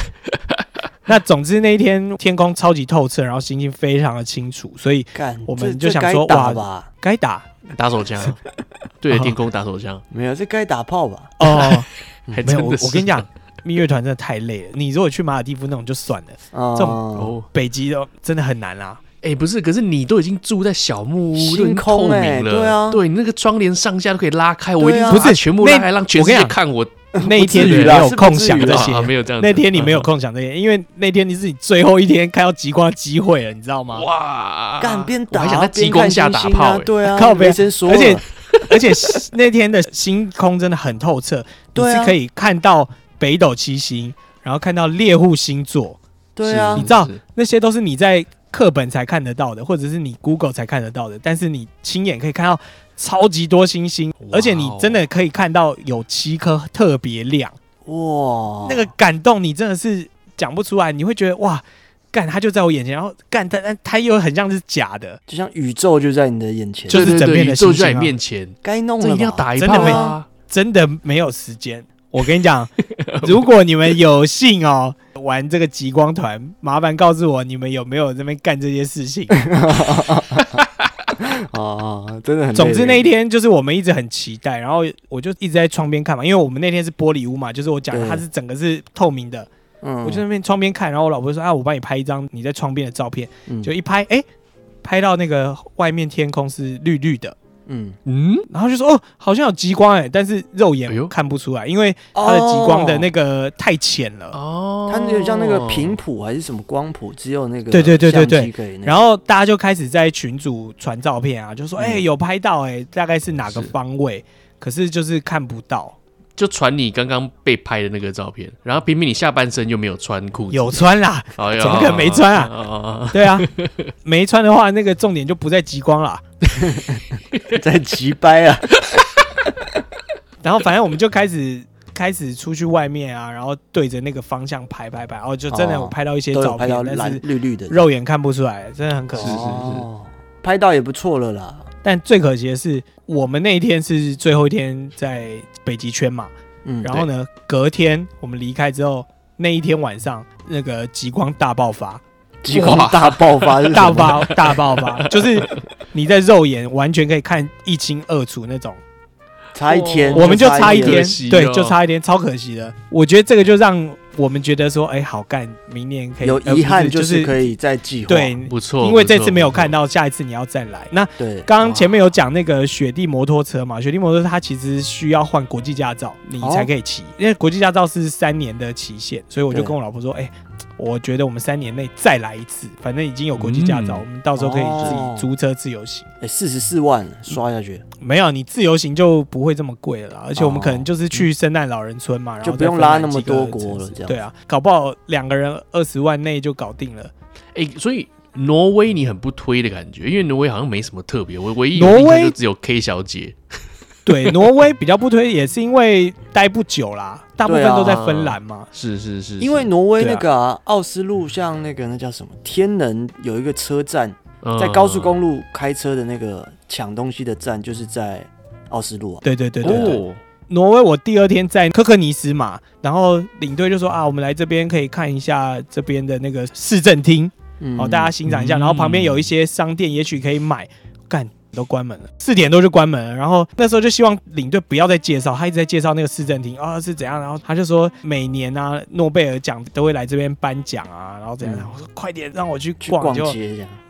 那总之那一天天空超级透彻，然后星星非常的清楚，所以我们就想说哇，该打打手枪，(laughs) 对着天空打手枪，没有，这该打炮吧？哦，(laughs) 还没有，我真的是我跟你讲，蜜月团真的太累了。你如果去马尔地夫那种就算了，哦这种哦，北极的真的很难啦。哎，不是，可是你都已经住在小木屋，星都已经透明了，对啊。对，你那个窗帘上下都可以拉开，我一定不是全部拉开，让全世界我跟你讲看我。那一天你没有空想这些。啊，，没有这样，那天你没有嗯空想这些，因为那天你是你最后一天看到极光的机会了，你知道吗？哇，干边打还想在极光下打炮对啊，靠北没先说而且而且那天的星空真的很透彻，你对啊。是可以看到北斗七星，然后看到猎户星座，对啊。你，知道那些都是你在课本才看得到的，或者是你 Google 才看得到的，但是你亲眼可以看到超级多星星，哦。而且你真的可以看到有七颗特别亮，哇，那个感动你真的是讲不出来，你会觉得哇，干它就在我眼前，然后干它，但它又很像是假的，就像宇宙就在你的眼前，就是整片的宇宙就在你星星啊。面前，该弄了一定要打一真的没炮啊！真的没有时间。我跟你讲，(laughs) 如果你们有幸哦玩这个极光团，(laughs) 麻烦告诉我你们有没有那边干这些事情。(laughs) 哦，真的很。总之那一天就是我们一直很期待，然后我就一直在窗边看嘛，因为我们那天是玻璃屋嘛，就是我讲的它是整个是透明的，嗯，我就在那边窗边看，然后我老婆说啊，我帮你拍一张你在窗边的照片，嗯。就一拍，哎、拍到那个外面天空是绿绿的，嗯，嗯，然后就说哦，好像有极光哎、但是肉眼看不出来，因为它的极光的那个太浅了。哦，它有点像那个频谱还是什么光谱，只有那个对对对对对。然后大家就开始在群组传照片啊，就说嗯。哎、有拍到哎、大概是哪个方位，可是就是看不到。就传你刚刚被拍的那个照片，然后偏偏你下半身又没有穿裤子，有穿啦，怎么可能没穿啊啊？对啊，没穿的话，那个重点就不在极光啦。(laughs) 在急掰啊，(laughs) 然后反正我们就开始开始出去外面啊，然后对着那个方向拍拍拍，然后就真的有拍到一些照片，都有拍到蓝但是绿绿的，肉眼看不出来，真的很可惜。是是是哦，拍到也不错了啦。但最可惜的是，我们那一天是最后一天在北极圈嘛，嗯，然后呢，隔天我们离开之后，那一天晚上那个极光大爆发，(laughs) 极光大爆发大爆大爆发，就是你在肉眼完全可以看一清二楚那种。差一天，我们就差一天对，就差一天，超可惜的。我觉得这个就让我们觉得说，哎，好干，明年可以有遗憾，就就是可以再计划。对，不错，因为这次没有看，到，下一次你要再来。那对，刚刚前面有讲那个雪地摩托车嘛，雪地摩托车它其实需要换国际驾照，你才可以骑，因为国际驾照是三年的期限，所以我就跟我老婆说，哎，我觉得我们三年内再来一次，反正已经有国际驾照，嗯。我们到时候可以自哦。己租车自由行。哎，四十四万刷下去，没有，你自由行就不会这么贵了啦，而且我们哦可能就是去圣诞老人村嘛，然后就不用拉那么多国了这样对啊，搞不好两个人二十万内就搞定了。哎，所以挪威你很不推的感觉，因为挪威好像没什么特别，我唯一挪威就只有 K 小姐，对，(laughs) 挪威比较不推，也是因为待不久啦，大部分都在芬兰嘛。是是是，因为挪威那对个啊，奥斯陆像那个那叫什么天能有一个车站，嗯。在高速公路开车的那个抢东西的站，就是在奥斯陆啊。对对对对对，哦，挪威我第二天在科克尼斯嘛，然后领队就说啊，我们来这边可以看一下这边的那个市政厅，嗯。哦，大家欣赏一下，嗯。然后旁边有一些商店，也许可以买。干都关门了，四点多就关门了。然后那时候就希望领队不要再介绍，他一直在介绍那个市政厅啊、是怎样。然后他就说每年啊诺贝尔奖都会来这边颁奖啊，然后怎样。嗯我说快点让我去去逛，就。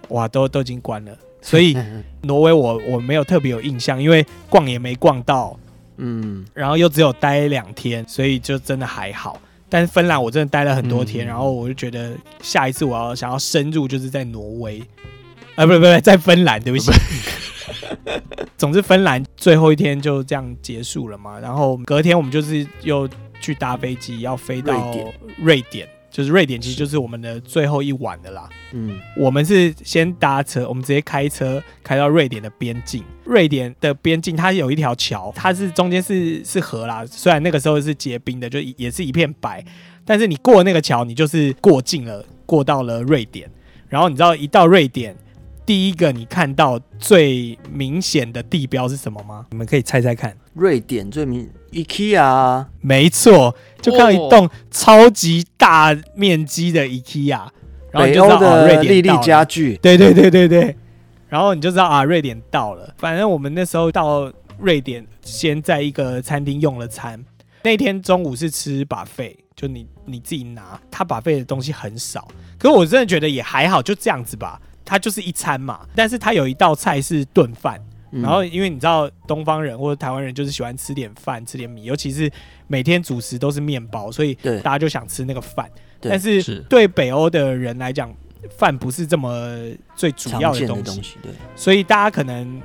哇都都已经关了。所以 (laughs) 挪威我我没有特别有印象，因为逛也没逛到，嗯，然后又只有待两天，所以就真的还好。但是芬兰我真的待了很多天，嗯然后我就觉得下一次我要想要深入，就是在挪威，啊，不不不，在芬兰，对不起。(laughs) 总之，芬兰最后一天就这样结束了嘛。然后隔天我们就是又去搭飞机，要飞到瑞典瑞典，就是瑞典其实就是我们的最后一晚的啦。嗯，我们是先搭车，我们直接开车开到瑞典的边境。瑞典的边境它有一条桥，它是中间是是河啦，虽然那个时候是结冰的，就也是一片白，但是你过那个桥，你就是过境了，过到了瑞典。然后你知道一到瑞典，第一个你看到最明显的地标是什么吗？你们可以猜猜看。瑞典最明 IKEA 啊，没错，就看到一栋超级大面积的 IKEA，然后你就知道哦，瑞典丽丽典到了家具，对对对对对，然后你就知道啊，瑞典到了。反正我们那时候到瑞典，先在一个餐厅用了餐。那天中午是吃 buffet，就你你自己拿，他 buffet 的东西很少。可是我真的觉得也还好，就这样子吧。它就是一餐嘛，但是它有一道菜是炖饭。然后因为你知道东方人或者台湾人就是喜欢吃点饭，吃点米，尤其是每天主食都是面包，所以大家就想吃那个饭。但是对北欧的人来讲，饭不是这么最主要的东西，对，所以大家可能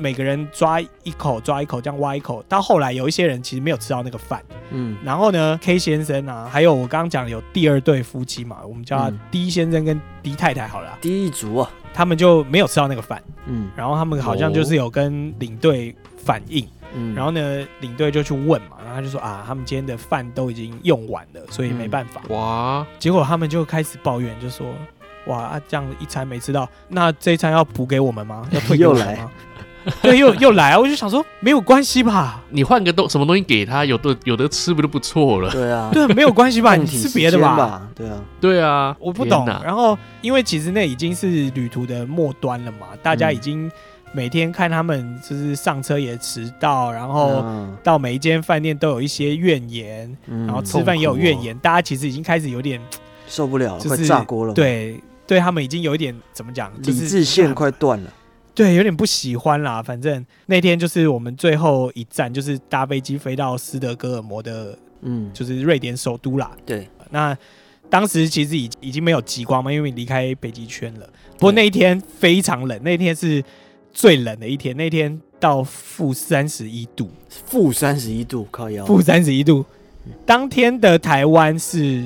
每个人抓一口抓一口这样挖一口，到后来有一些人其实没有吃到那个饭，嗯，然后呢，K 先生啊，还有我刚刚讲有第二对夫妻嘛，我们叫他 D 先生跟 D 太太好了，D 一族啊，他们就没有吃到那个饭，嗯，然后他们好像就是有跟领队反映。嗯，然后呢，领队就去问嘛，然后他就说啊，他们今天的饭都已经用完了，所以没办法。嗯、哇！结果他们就开始抱怨，就说哇啊，这样一餐没吃到，那这一餐要补给我们吗？要退给我们吗？(laughs) 对，又又来啊！我就想说没有关系吧，你换个东什么东西给他，有的有的吃不就不错了？对啊，(laughs) 对，没有关系吧？你吃别的吧？对啊，对啊，我不懂。然后因为其实那已经是旅途的末端了嘛，大家已经。嗯每天看他们就是上车也迟到，然后到每一间饭店都有一些怨言，嗯、然后吃饭也有怨言，大家其实已经开始有点受不了了，就是炸锅了。对，对他们已经有一点怎么讲，理智线快断了。对，有点不喜欢啦。反正那天就是我们最后一站，就是搭飞机飞到斯德哥尔摩的，嗯，就是瑞典首都啦。对，那当时其实已已经没有极光嘛，因为离开北极圈了。不过那一天非常冷，那天是。最冷的一天，那天到负三十一度，负三十一度，靠腰，负三十一度。(laughs) 当天的台湾是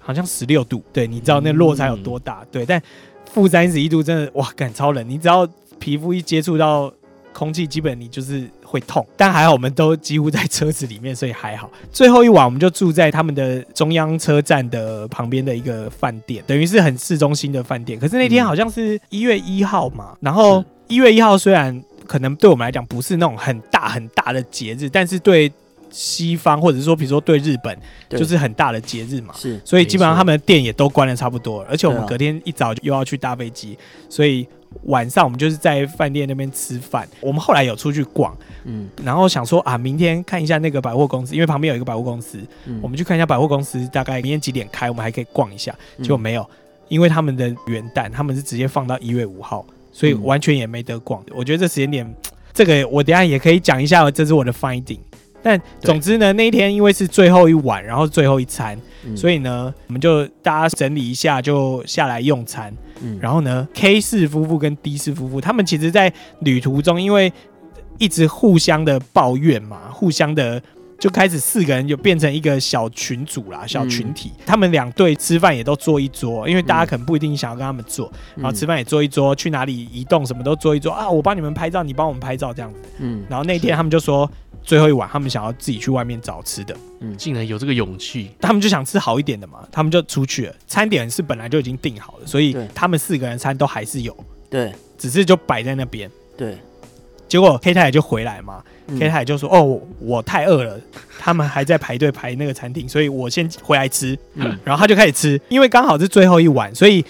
好像十六度，对，你知道那落差有多大？嗯、对，但负三十一度真的哇，感超冷。你只要皮肤一接触到空气，基本你就是会痛。但还好，我们都几乎在车子里面，所以还好。最后一晚，我们就住在他们的中央车站的旁边的一个饭店，等于是很市中心的饭店。可是那天好像是一月一号嘛，然后。一月一号虽然可能对我们来讲不是那种很大很大的节日，但是对西方或者是说比如说对日本就是很大的节日嘛。是，所以基本上他们的店也都关的差不多，而且我们隔天一早就又要去搭飞机，所以晚上我们就是在饭店那边吃饭。我们后来有出去逛，嗯，然后想说啊，明天看一下那个百货公司，因为旁边有一个百货公司，我们去看一下百货公司大概明天几点开，我们还可以逛一下。结果没有，因为他们的元旦他们是直接放到一月五号。所以完全也没得逛，我觉得这时间点，这个我等下也可以讲一下，这是我的 finding。但总之呢，那一天因为是最后一晚，然后最后一餐，所以呢，我们就大家整理一下，就下来用餐。然后呢，K 氏夫妇跟 D 氏夫妇，他们其实在旅途中，因为一直互相的抱怨嘛，互相的。就开始四个人就变成一个小群组啦，小群体。嗯、他们两队吃饭也都坐一桌，因为大家可能不一定想要跟他们坐，嗯、然后吃饭也坐一桌，去哪里移动什么都坐一桌啊。我帮你们拍照，你帮我们拍照这样子。嗯，然后那天他们就说最后一晚他们想要自己去外面找吃的。嗯，竟然有这个勇气，他们就想吃好一点的嘛，他们就出去了。餐点是本来就已经订好了，所以他们四个人餐都还是有。对，只是就摆在那边。对。结果 K 太太就回来嘛、嗯、，K 太太就说：“哦，我太饿了，他们还在排队排那个餐厅，所以我先回来吃。嗯”然后他就开始吃，因为刚好是最后一晚，所以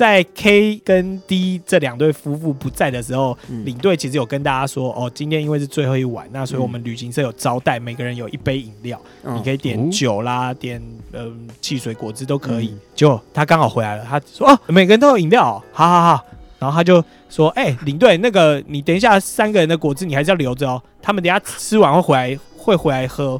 在 K 跟 D 这两对夫妇不在的时候，嗯、领队其实有跟大家说：“哦，今天因为是最后一晚，那所以我们旅行社有招待，每个人有一杯饮料，嗯、你可以点酒啦，点嗯、呃、汽水、果汁都可以。嗯”结果他刚好回来了，他说：“哦，每个人都有饮料、哦，好好好。”然后他就说：“哎、欸，领队，那个你等一下三个人的果汁你还是要留着哦，他们等一下吃完会回来，会回来喝，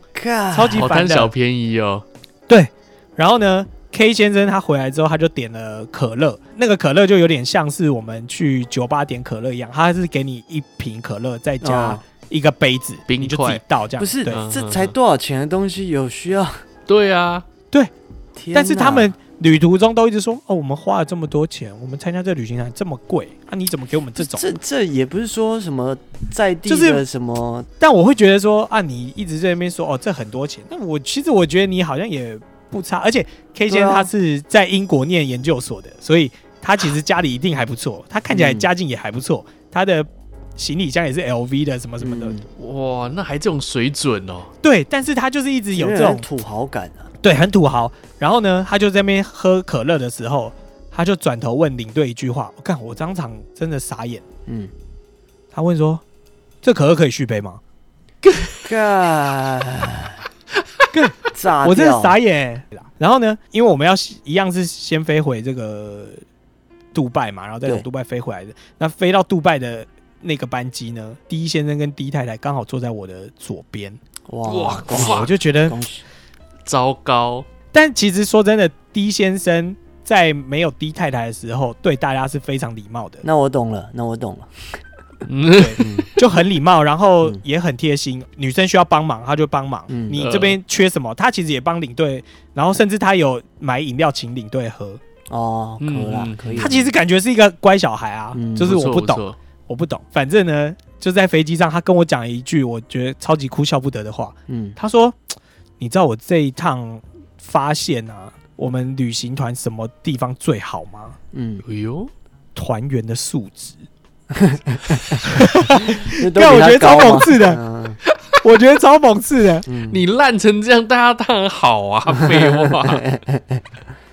超级烦的，贪小便宜哦。”对。然后呢，K 先生他回来之后，他就点了可乐，那个可乐就有点像是我们去酒吧点可乐一样，他是给你一瓶可乐，再加一个杯子，冰、哦、你就自己倒这样。不是，这才多少钱的东西有需要？对啊，对。但是他们。旅途中都一直说哦，我们花了这么多钱，我们参加这旅行团这么贵啊，你怎么给我们这种？这这也不是说什么在地的什么，就是、但我会觉得说啊，你一直在那边说哦，这很多钱。那我其实我觉得你好像也不差，而且 K 先生他是在英国念研究所的，所以他其实家里一定还不错，他看起来家境也还不错，他的行李箱也是 LV 的什么什么的。哇，那还这种水准哦？对，但是他就是一直有这种土豪感啊。对，很土豪。然后呢，他就在那边喝可乐的时候，他就转头问领队一句话：“我看我当场真的傻眼。嗯，他问说：“这可乐可以续杯吗 (laughs) 干，(laughs) 炸！我真的傻眼。然后呢，因为我们要一样是先飞回这个杜拜嘛，然后再从杜拜飞回来的。那飞到杜拜的那个班机呢第一先生跟第一太太刚好坐在我的左边。哇哇哇！我就觉得糟糕。但其实说真的第一先生在没有 D 太太的时候，对大家是非常礼貌的。那我懂了，那我懂了。嗯，对，就很礼貌，然后也很贴心。女生需要帮忙，他就帮忙。嗯，你这边缺什么，他其实也帮领队，然后甚至他有买饮料请领队喝。哦，可啦，可以。他其实感觉是一个乖小孩啊，就是我不懂，不我不懂。反正呢，就在飞机上，他跟我讲了一句我觉得超级哭笑不得的话。嗯，他说：“你知道我这一趟发现啊，我们旅行团什么地方最好吗？嗯，哎呦，团员的素质。” (laughs) 但我觉得超讽刺的，我觉得超讽刺的。(laughs) 你烂成这样，大家当然好啊，(laughs) 废话，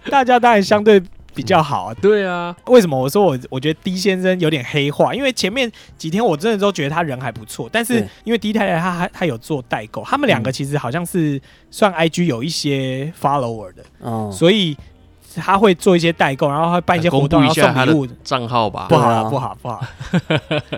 大家当然相对比较好啊。对啊，为什么我说我我觉得 D 先生有点黑化？因为前面几天我真的都觉得他人还不错，但是因为 D 太太他还他有做代购，他们两个其实好像是算 IG 有一些 follower 的，所以。他会做一些代购，然后会办一些活动，然后送礼物。账号吧，不好，不好，不好。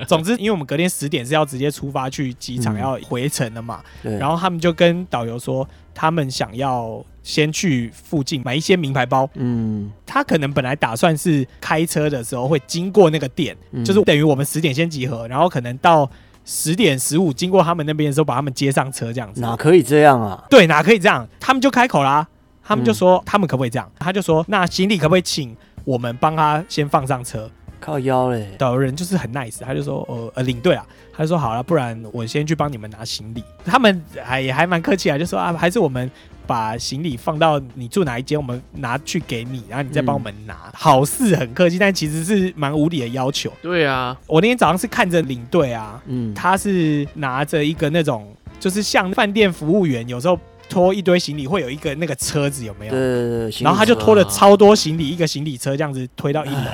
总之，因为我们隔天十点是要直接出发去机场，要回程的嘛。然后他们就跟导游说，他们想要先去附近买一些名牌包。嗯，他可能本来打算是开车的时候会经过那个店，就是等于我们十点先集合，然后可能到十点十五经过他们那边的时候把他们接上车，这样子。哪可以这样啊？对，哪可以这样？他们就开口啦。他们就说，他们可不可以这样？他就说，那行李可不可以请我们帮他先放上车？靠腰嘞！导游人就是很 nice，他就说，呃呃，领队啊，他就说好了，不然我先去帮你们拿行李。他们还也还蛮客气啊，就说啊，还是我们把行李放到你住哪一间，我们拿去给你，然后你再帮我们拿。嗯、好似很客气，但其实是蛮无理的要求。对啊，我那天早上是看着领队啊，嗯，他是拿着一个那种，就是像饭店服务员有时候。拖一堆行李会有一个那个车子有没有？对对对。然后他就拖了超多行李，一个行李车这样子推到一楼。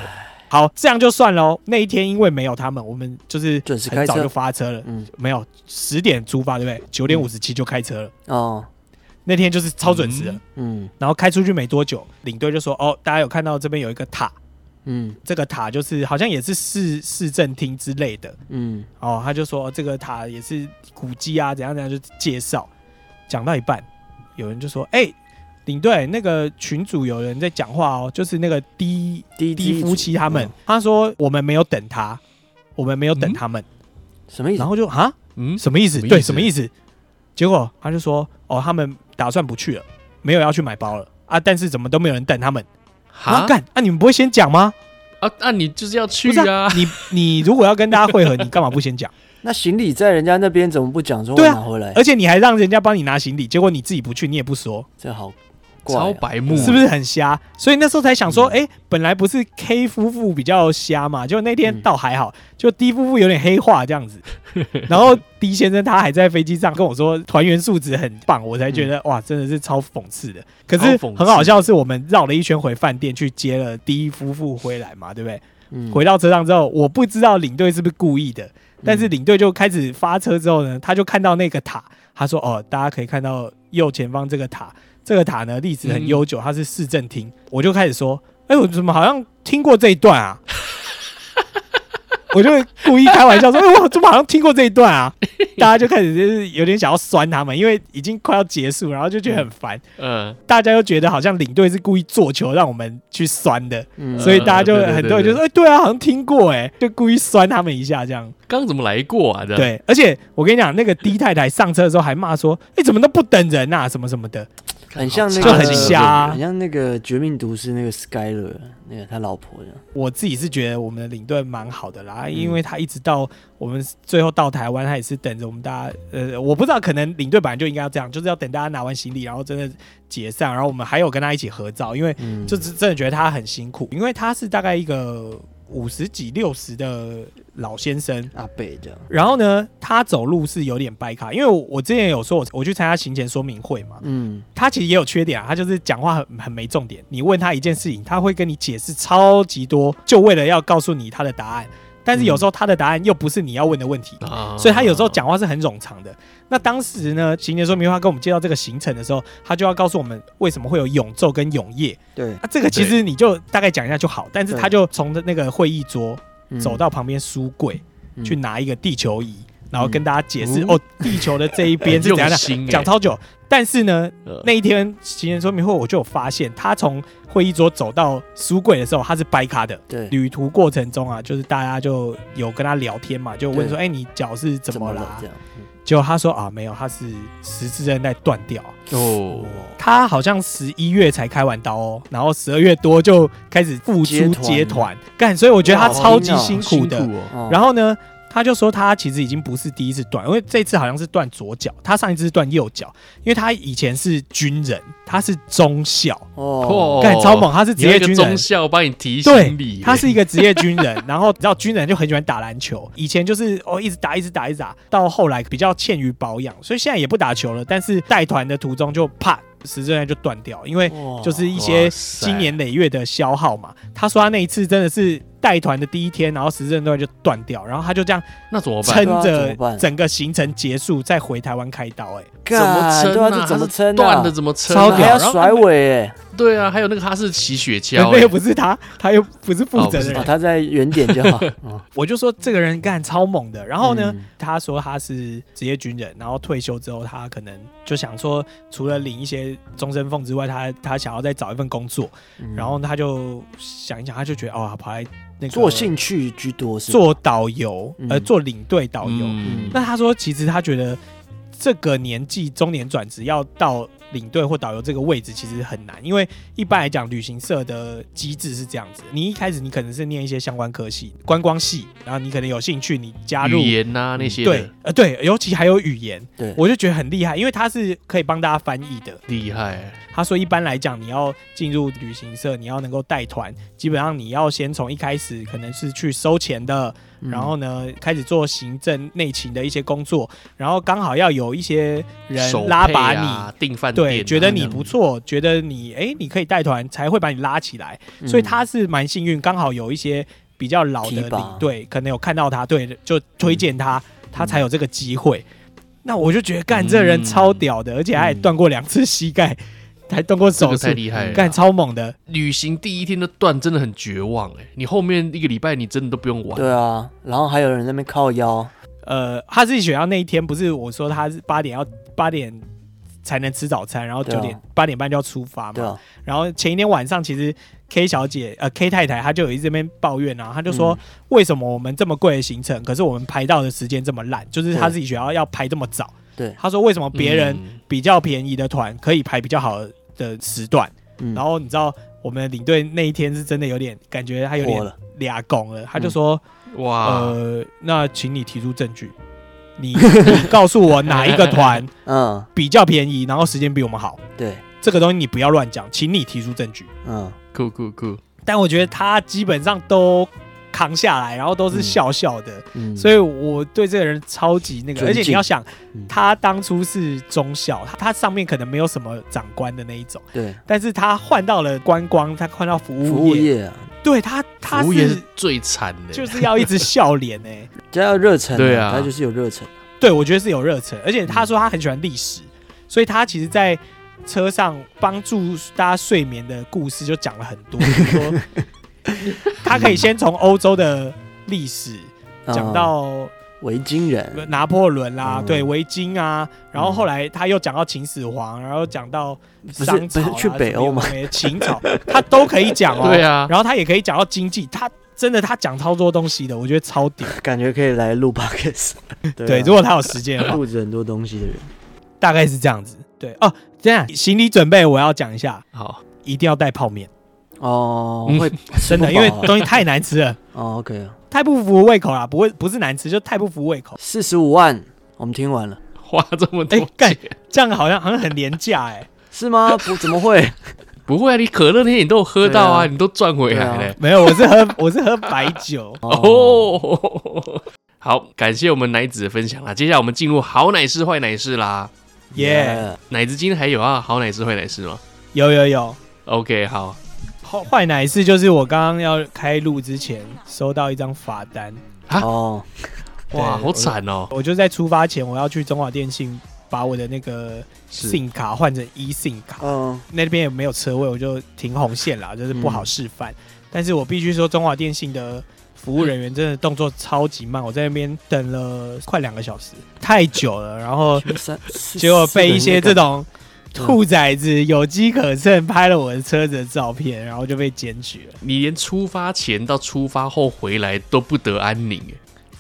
好，这样就算喽。那一天因为没有他们，我们就是很早就发车了。嗯，没有十点出发，对不对？九点五十七就开车了。哦，那天就是超准时的。嗯，然后开出去没多久，领队就说：“哦，大家有看到这边有一个塔？嗯，这个塔就是好像也是市市政厅之类的。嗯，哦，他就说这个塔也是古迹啊，怎样怎样就介绍。”讲到一半，有人就说：“哎、欸，领队，那个群主有人在讲话哦，就是那个 D D D 夫妻他们。嗯、他说我们没有等他，我们没有等他们，嗯、什么意思？然后就啊，嗯，什么意思？对，什么意思？结果他就说：哦，他们打算不去了，没有要去买包了啊！但是怎么都没有人等他们？啊，干？那你们不会先讲吗？啊，那、啊、你就是要去啊！啊你你如果要跟大家会合，你干嘛不先讲？”那行李在人家那边怎么不讲说拿回来？而且你还让人家帮你拿行李，结果你自己不去，你也不说，这好超白目，是不是很瞎？所以那时候才想说，哎，本来不是 K 夫妇比较瞎嘛，结果那天倒还好，就 D 夫妇有点黑化这样子。(laughs) 然后 D 先生他还在飞机上跟我说团员素质很棒，我才觉得哇，真的是超讽刺的。可是很好笑，是我们绕了一圈回饭店去接了 D 夫妇回来嘛，对不对？回到车上之后，我不知道领队是不是故意的。但是领队就开始发车之后呢，他就看到那个塔，他说：“哦，大家可以看到右前方这个塔，这个塔呢历史很悠久，它是市政厅。”我就开始说：“哎，我怎么好像听过这一段啊？” (laughs) 我就故意开玩笑说：“ (laughs) 哎，我怎么好像听过这一段啊？”大家就开始就是有点想要酸他们，因为已经快要结束，然后就觉得很烦。嗯，大家又觉得好像领队是故意做球让我们去酸的，所以大家就很多人就说：“哎，对啊，好像听过哎，就故意酸他们一下这样。”刚刚怎么来过啊？对，而且我跟你讲，那个 D 太太上车的时候还骂说：“哎，怎么都不等人啊？什么什么的。”很像那个，就很瞎，很像那个绝命毒师那个 Skyler，那个他老婆的。我自己是觉得我们的领队蛮好的啦，因为他一直到我们最后到台湾，他也是等着我们大家。呃，我不知道，可能领队本来就应该要这样，就是要等大家拿完行李，然后真的解散，然后我们还有跟他一起合照，因为就是真的觉得他很辛苦，因为他是大概一个。五十几六十的老先生。阿贝这样，然后呢，他走路是有点掰卡，因为我，我之前有说我我去参加行前说明会嘛，嗯，他其实也有缺点啊，他就是讲话很很没重点，你问他一件事情，他会跟你解释超级多，就为了要告诉你他的答案，但是有时候他的答案又不是你要问的问题，啊所以他有时候讲话是很冗长的。那当时呢，行前说明会跟我们介绍这个行程的时候，他就要告诉我们为什么会有永昼跟永夜。对，啊，这个其实你就大概讲一下就好，但是他就从那个会议桌嗯走到旁边书柜、嗯。去拿一个地球仪，然后跟大家解释、嗯。哦，地球的这一边是怎样的，(laughs) 讲超久。但是呢，呃。那一天行前说明会我就有发现，他从会议桌走到书柜的时候，他是掰卡的。对，旅途过程中啊，就是大家就有跟他聊天嘛，就问说：“对。哎、你脚是怎么啦？了？”这样，嗯结果他说：“啊，没有，他是十字韧带断掉。哦，他好像十一月才开完刀哦，然后十二月多就开始复出接团。干，所以我觉得他超级辛苦的。然后呢，他就说他其实已经不是第一次断，因为这次好像是断左脚，他上一次是断右脚，因为他以前是军人，他是中校，哦，干超猛，他是职业军人中。校帮你提醒你，他是一个职业军人，然后你知道军人就很喜欢打篮球，以前就是哦一直打一直打一直打，到后来比较欠于保养，所以现在也不打球了。但是带团的途中就啪十字韧带就断掉，因为就是一些经年累月的消耗嘛。他说他那一次真的是带团的第一天，然后十字韧带就断掉，然后他就这样那怎么办？撑着整个行程结束再回台湾开刀、哎，怎么撑啊，怎么撑啊断的？怎么撑啊？超屌还要甩尾哎！对啊，还有那个哈士奇雪橇又不是他，他又不是负责的人。哦，他在原点就好。(laughs) 哦我就说这个人干超猛的，然后呢？嗯他说他是职业军人，然后退休之后，他可能就想说，除了领一些终身俸之外，他他想要再找一份工作。嗯然后他就想一想，他就觉得哦，跑来那个做兴趣居多是吧？做导游，嗯。呃，做领队导游。嗯。那他说，其实他觉得这个年纪中年转职要到领队或导游这个位置其实很难，因为一般来讲，旅行社的机制是这样子：你一开始你可能是念一些相关科系、观光系，然后你可能有兴趣，你加入语言呐那些对，呃对，尤其还有语言，对，我就觉得很厉害，因为他是可以帮大家翻译的。厉害，他说，一般来讲，你要进入旅行社，你要能够带团，基本上你要先从一开始可能是去收钱的，嗯。然后呢开始做行政内勤的一些工作，然后刚好要有一些人拉把你。啊订饭店对，啊觉得你不错，觉得你哎，你可以带团，才会把你拉起来。嗯所以他是蛮幸运，刚好有一些比较老的领队，可能有看到他，对，就推荐他，嗯他才有这个机会。那我就觉得干这人超屌的，而且他还断过两次膝盖，(laughs) 还断过手术，这个太厉害了干啊。超猛的。旅行第一天的断真的很绝望哎，你后面一个礼拜你真的都不用玩。对啊，然后还有人在那边靠腰，呃，他自己选要那一天，不是我说他是八点要八点才能吃早餐，然后九点八点半就要出发嘛。啊，然后前一天晚上，其实 K 小姐呃 K 太太她就有一直在那边抱怨啊，她就说嗯。为什么我们这么贵的行程，可是我们排到的时间这么烂，就是她自己学校要排这么早。对，她说为什么别人嗯。比较便宜的团可以排比较好的时段，嗯。然后你知道我们领队那一天是真的有点感觉他有点，俩拱了，他就说、哇，呃，那请你提出证据，你 (laughs) 你告诉我哪一个团 (laughs) 嗯，比较便宜，然后时间比我们好，对，这个东西你不要乱讲，请你提出证据。嗯，酷酷酷，但我觉得他基本上都扛下来，然后都是笑笑的，嗯，所以我对这个人超级那个。而且你要想嗯，他当初是中校，他他上面可能没有什么长官的那一种，对，但是他换到了观光，他换到服服务务业，业啊，对他他服务业是是最惨的，就是要一直笑脸哎、只 (laughs) 要有热忱，对啊。他就是有热忱，对我觉得是有热忱，而且他说他很喜欢历史，所以他其实，在车上帮助大家睡眠的故事就讲了很多，比如说 (laughs) 他可以先从欧洲的历史讲嗯到维京人，拿破仑啦，嗯。对维京啊，然后后来他又讲到秦始皇，然后讲到商朝、啊、不是去北欧吗？什么有的没的秦朝，(laughs) 他都可以讲哦。对啊。然后他也可以讲到经济，他真的他讲超多东西的，我觉得超屌。感觉可以来录 podcast，(laughs) 对如果他有时间的话，录着很多东西的人，大概是这样子。对哦，这样行李准备我要讲一下，好，一定要带泡面，哦，嗯会真的，因为东西太难吃了，哦，OK 啊，太不符胃口啦，不会不是难吃，就太不符胃口。四十五万，我们听完了，花这么多哎干钱，这样好像好像很廉价哎，是吗？不，怎么会？(laughs) 不会啊，你可乐那些你都有喝到啊，啊你都赚回来对了。没有，我是喝我是喝白酒。(laughs) 哦，好，感谢我们奶子的分享啦。接下来我们进入好奶师坏奶师啦。耶，奶子今天还有啊，好奶师坏奶师吗有有有，？OK，好，坏坏奶事就是我刚刚要开录之前收到一张罚单，啊哦，哇，好惨哦！我就在出发前，我要去中华电信把我的那个是 SIM 卡换成 eSIM 卡。嗯，那边也没有车位，我就停红线啦，就是不好示范。但是我必须说，中华电信的服务人员真的动作超级慢，我在那边等了快两个小时，太久了。然后 (laughs) 结果被一些这种嗯兔崽子有机可乘拍了我的车子的照片，然后就被检举了。你连出发前到出发后回来都不得安宁，哎，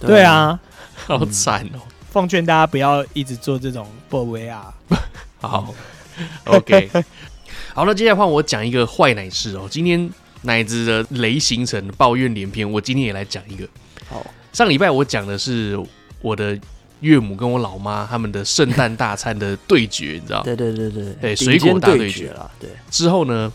对，啊，好惨哦。奉劝大家不要一直做这种不威啊。(laughs) 好，OK，好，那接下来换我讲一个坏奶事哦。今天奶子的雷行程抱怨连篇，我今天也来讲一个。好，上礼拜我讲的是我的岳母跟我老妈他们的圣诞大餐的对决，你知道？对对对对对水果大对对决了，对，之后呢，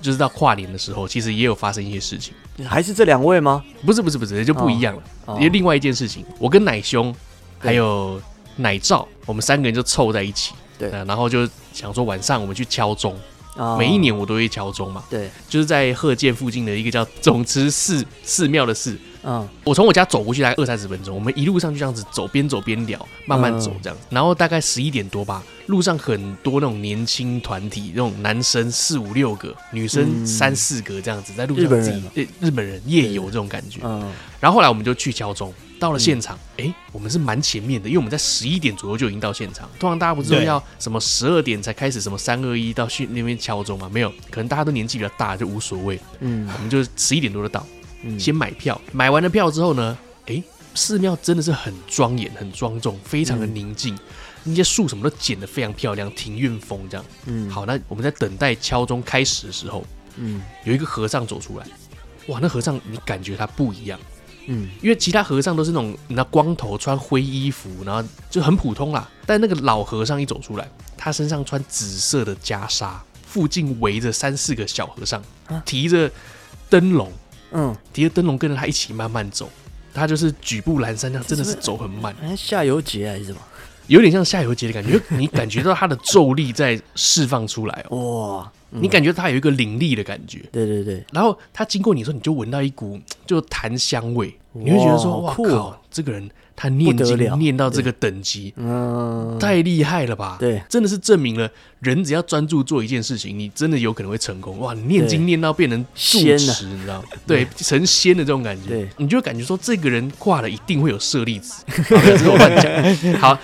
就是到跨年的时候，其实也有发生一些事情。还是这两位吗？不是不是不是，就不一样了。哦因为另外一件事情，我跟奶兄还有奶罩，我们三个人就凑在一起，对呃然后就想说晚上我们去敲钟。啊每一年我都会敲钟嘛，对，就是在贺建附近的一个叫总持寺寺庙的寺。嗯我从我家走过去大概二三十分钟，我们一路上就这样子走，边走边聊，慢慢走这样。然后大概十一点多吧，路上很多那种年轻团体，那种男生四五六个，女生嗯三四个这样子，在路上自己呃日本人夜游这种感觉。嗯然后后来我们就去敲钟，到了现场，哎、我们是蛮前面的，因为我们在十一点左右就已经到现场。通常大家不是说要什么十二点才开始什么三二一到去那边敲钟嘛？没有，可能大家都年纪比较大，就无所谓。嗯我们就十一点多就到，嗯，先买票，买完了票之后呢，哎，寺庙真的是很庄严、很庄重，非常的宁静，那些树什么都剪得非常漂亮，庭院风这样。嗯。好，那我们在等待敲钟开始的时候，嗯。有一个和尚走出来，哇，那和尚你感觉他不一样。嗯。因为其他和尚都是那种你知道光头穿灰衣服，然后就很普通啦。但那个老和尚一走出来，他身上穿紫色的袈裟，附近围着三四个小和尚啊，提着灯笼，嗯，提着灯笼跟着他一起慢慢走。他就是举步阑珊，这样真的是走很慢，好像下游节还是什么？有点像下游节的感觉。你感觉到他的咒力在释放出来哦，哇，嗯你感觉他有一个灵力的感觉。对对对，然后他经过你的时候，你就闻到一股就檀香味，你会觉得说：“哇哇好酷哦靠，这个人他念经念到这个等级，嗯，太厉害了吧？”对，真的是证明了人只要专注做一件事情，你真的有可能会成功。哇，你念经念到变成住仙持，你知道吗？(laughs) 对，成仙的这种感觉对，你就会感觉说这个人挂了一定会有舍利子。(laughs) 好没有这是我乱讲。好，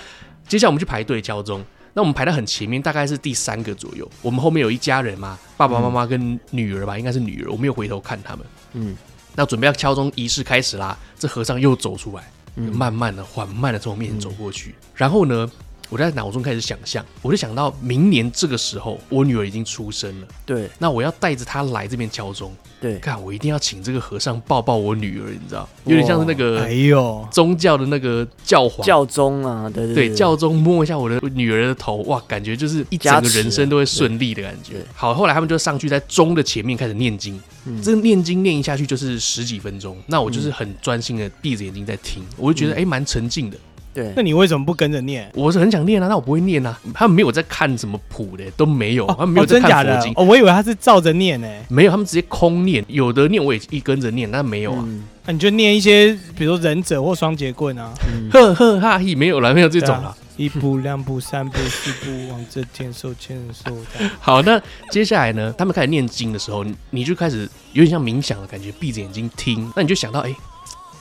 接下来我们去排队敲钟。那我们排到很前面，大概是第三个左右。我们后面有一家人嘛，爸爸妈妈跟女儿吧，应该是女儿。我没有回头看他们。嗯那准备要敲钟仪式开始啦，这和尚又走出来，嗯慢慢的、缓慢的从我面前走过去。然后呢，我在脑中开始想象，我就想到明年这个时候，我女儿已经出生了，对。那我要带着她来这边敲钟，对，看我一定要请这个和尚抱抱我女儿，你知道，有点像是那个哎呦，宗教的那个教皇。教宗啊，对对对，教宗摸一下我的女儿的头，哇，感觉就是一整个人生都会顺利的感觉。好，后来他们就上去在钟的前面开始念经，嗯。这念经念一下去就是十几分钟，那我就是很专心的闭着眼睛在听，我就觉得哎蛮沉静的。对那，你为什么不跟着念？我是很想念啊，但我不会念啊。他们没有在看什么谱的，都没有，他们没有哦，在真假的看佛经，？哦，我以为他是照着念呢。没有，他们直接空念，有的念我也一跟着念，但没有啊。嗯那你就念一些，比如说忍者或双截棍啊，嗯呵呵哈嘿，没有了，没有这种了。一步两步三步四步，往这天手牵手。这样好，那接下来呢？他们开始念经的时候，你你就开始有点像冥想的感觉，闭着眼睛听。那你就想到，哎、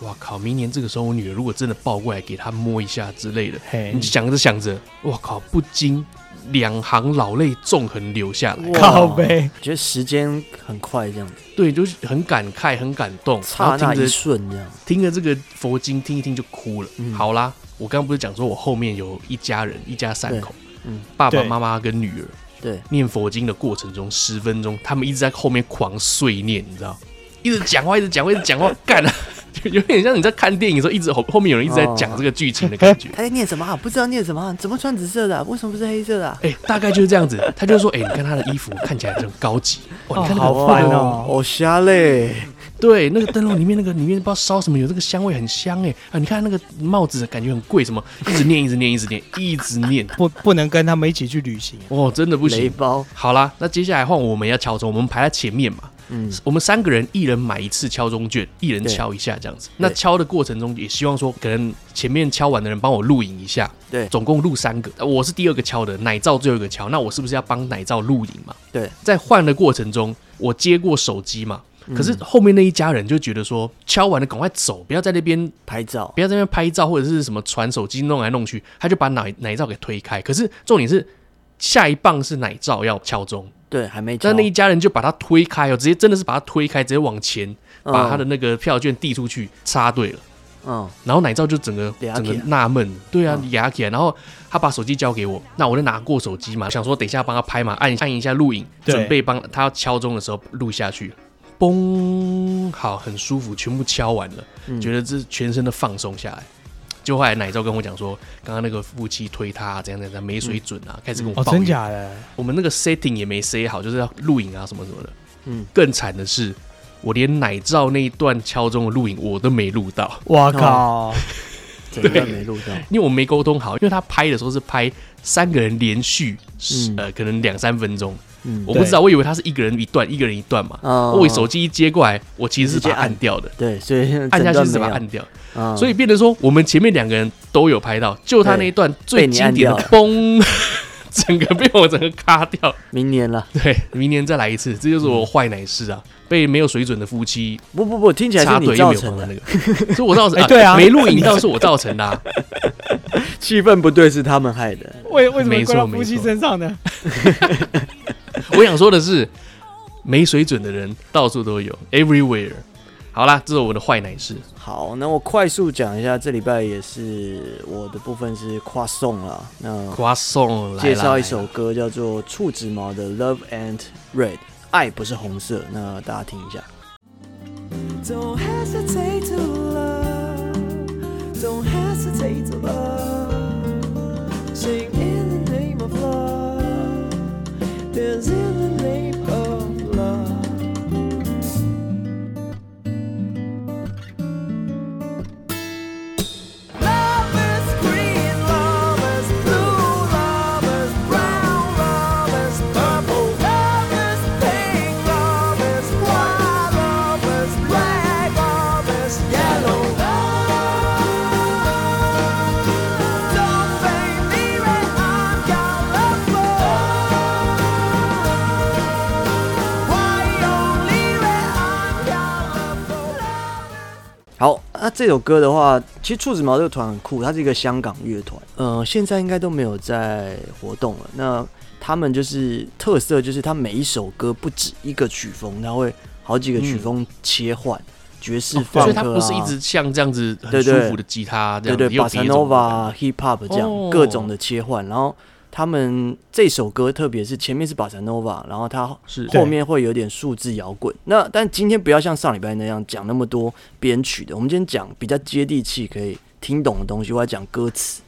哇靠！明年这个时候，我女儿如果真的抱过来给她摸一下之类的，嘿你，想着想着，哇靠！不禁两行老泪纵横流下来。靠呗，觉得时间很快这样子，对，就是很感慨，很感动，然刹那一瞬这样，听着这个佛经，听一听就哭了。嗯好啦，我刚刚不是讲说我后面有一家人，一家三口，嗯爸爸对妈妈跟女儿。对，念佛经的过程中，十分钟，他们一直在后面狂碎念，你知道，一直讲话，一直讲话，一直讲话，干啊，就有点像你在看电影的时候，一直后后面有人一直在讲这个剧情的感觉。(laughs) 他在念什么啊？不知道念什么啊？怎么穿紫色的啊？为什么不是黑色的啊？哎、大概就是这样子。他就说，哎、你看他的衣服看起来很高级，哇，你看那个、好烦哦好瞎嘞！对，那个灯笼里面那个里面不知道烧什么，有这个香味很香哎啊！你看那个帽子感觉很贵，什么一直念，一直念，一直念，一直念，不不能跟他们一起去旅行。哦，真的不雷行。包，好啦，那接下来换我们要敲钟，我们排在前面嘛。嗯，我们三个人一人买一次敲钟券，一人敲一下这样子。那敲的过程中也希望说，可能前面敲完的人帮我录影一下。对，总共录三个，我是第二个敲的，奶罩最后一个敲，那我是不是要帮奶罩录影嘛？对，在换的过程中，我接过手机嘛。可是后面那一家人就觉得说，敲完了赶快走，不要在那边拍照，不要在那边拍照或者是什么传手机弄来弄去，他就把奶奶罩给推开。可是重点是下一棒是奶罩要敲钟，对，还没敲。但那一家人就把他推开哦，直接真的是把他推开，直接往前把他的那个票券递出去，插队了。嗯，然后奶罩就整个整个纳闷，对啊，压起来，然后他把手机交给我，那我就拿过手机嘛，想说等一下帮他拍嘛，按按一下录影，准备帮他要敲钟的时候录下去。嘣，好，很舒服，全部敲完了，嗯、觉得这全身都放松下来。就后来奶罩跟我讲说，刚刚那个夫妻推他怎样怎样没水准啊，嗯、开始跟我抱怨。哦，真假的？我们那个 setting 也没 set 好，就是要录影啊什么什么的。嗯，更惨的是，我连奶罩那一段敲钟的录影我都没录到。我靠！(laughs) 对，没录到，因为我没沟通好，因为他拍的时候是拍三个人连续，嗯、呃，可能两三分钟。嗯，我不知道，我以为他是一个人一段，一个人一段嘛。哦，我手机一接过来，我其实是把它按掉的。对，所以按下去是把它按掉。所以变成说，我们前面两个人都有拍到，就他那一段最经典的嘣，整个被我整个卡掉。明年了，对，明年再来一次，这就是我坏奶事啊！被没有水准的夫妻，不不不，听起来是你造成的那个，是我造成。(laughs) 对啊，没录影到是我造成的。(laughs) 气氛不对是他们害的，为为什么怪到夫妻身上呢？(laughs) 我想说的是，没水准的人到处都有，everywhere。好啦，这是我的坏奶事。好，那我快速讲一下，这礼拜也是我的部分是夸送了。那夸送介绍一首歌叫做触子毛的《Love Ain't Red》，爱不是红色。那大家听一下。Don't hesitate to love, don't hesitate to love. 那这首歌的话，其实触子毛这个团很酷，它是一个香港乐团，呃，现在应该都没有在活动了。那他们就是特色，就是他每一首歌不止一个曲风，他会好几个曲风切换，嗯、爵士、放克、啊哦、所以它不是一直像这样子很舒服的吉他对对，巴萨诺瓦、hip hop 这样、哦、各种的切换，然后。他们这首歌，特别是前面是宝石 nova，，然后它是后面会有点数字摇滚。那但今天不要像上礼拜那样讲那么多编曲的，我们今天讲比较接地气、可以听懂的东西。我要讲歌词。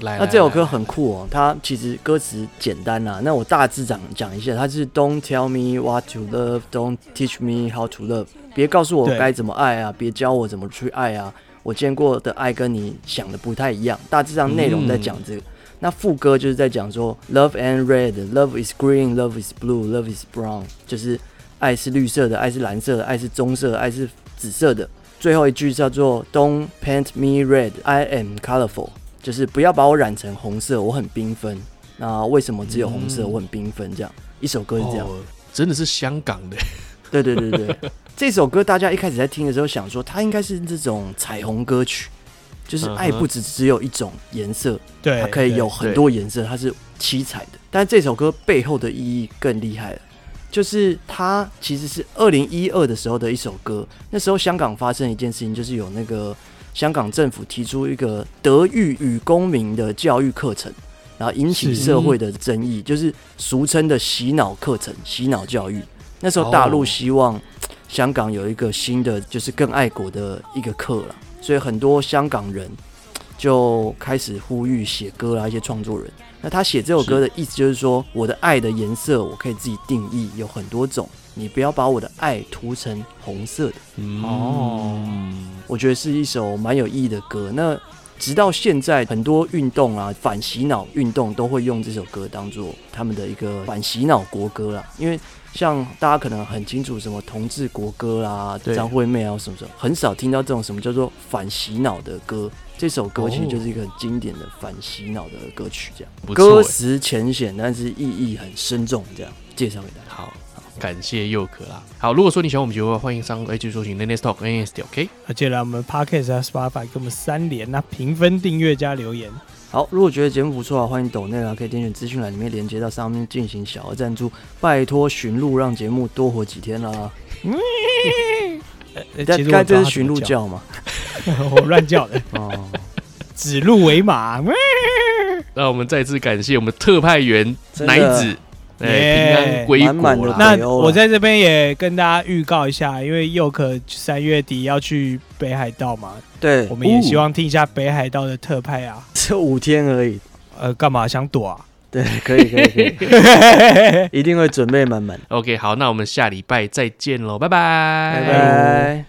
来，那这首歌很酷哦，它其实歌词简单呐。那我大致讲讲一下，它是 Don't tell me what to love, Don't teach me how to love。别告诉我该怎么爱啊，别教我怎么去爱啊。我见过的爱跟你想的不太一样。大致上内容在讲这个。嗯那副歌就是在讲说，Love ain't red，Love is green，Love is blue，Love is brown，就是爱是绿色的，爱是蓝色的，爱是棕色的，爱是紫色的。最后一句叫做 Don't paint me red，I am colorful，就是不要把我染成红色，我很缤纷。那为什么只有红色？我很缤纷。这样一首歌是这样，哦，真的是香港的。对对对对，(laughs) 这首歌大家一开始在听的时候想说，它应该是这种彩虹歌曲。就是爱不只只有一种颜色，对，它可以有很多颜色，它是七彩的。但这首歌背后的意义更厉害了，就是它其实是二零一二的时候的一首歌。那时候香港发生一件事情，就是有那个香港政府提出一个德育与公民的教育课程，然后引起社会的争议，就是俗称的洗脑课程、洗脑教育。那时候大陆希望香港有一个新的，就是更爱国的一个课了。所以很多香港人 (tsk) 就开始呼吁写歌啊，一些创作人。那他写这首歌的意思就是说，我的爱的颜色我可以自己定义，有很多种，你不要把我的爱涂成红色的。哦，我觉得是一首蛮有意义的歌。那直到现在，很多运动啊，反洗脑运动都会用这首歌当做他们的一个反洗脑国歌啦。因为像大家可能很清楚什么同志国歌啦，张惠妹啊什么什么，很少听到这种什么叫做反洗脑的歌。这首歌其实就是一个很经典的反洗脑的歌曲，这样。歌词浅显，但是意义很深重，这样介绍给大家。好。感谢佑可啦。好，如果说你喜欢我们节目的话，欢迎上 H 搜寻 Nene Talk N S T OK。而且来我们 Podcast 啊 Spotify 给我们三连那评分、订阅加留言。好，如果觉得节目不错啊，欢迎抖内啊，可以点选资讯栏里面连接到上面进行小额赞助，拜托寻路让节目多活几天啦。(laughs) 嗯，该该这是寻路叫吗？(laughs) 我乱叫的 (laughs) 哦，指鹿为马。那我们再次感谢我们特派员奶子。哎，平安归国了。那我在这边也跟大家预告一下，因为佑可三月底要去北海道嘛，对，我们也希望听一下北海道的特派啊，(laughs) 只有五天而已。呃，干嘛想躲啊？对，可以，可以，可以，(laughs) 一定会准备满满。OK，好，那我们下礼拜再见喽，拜拜，拜拜。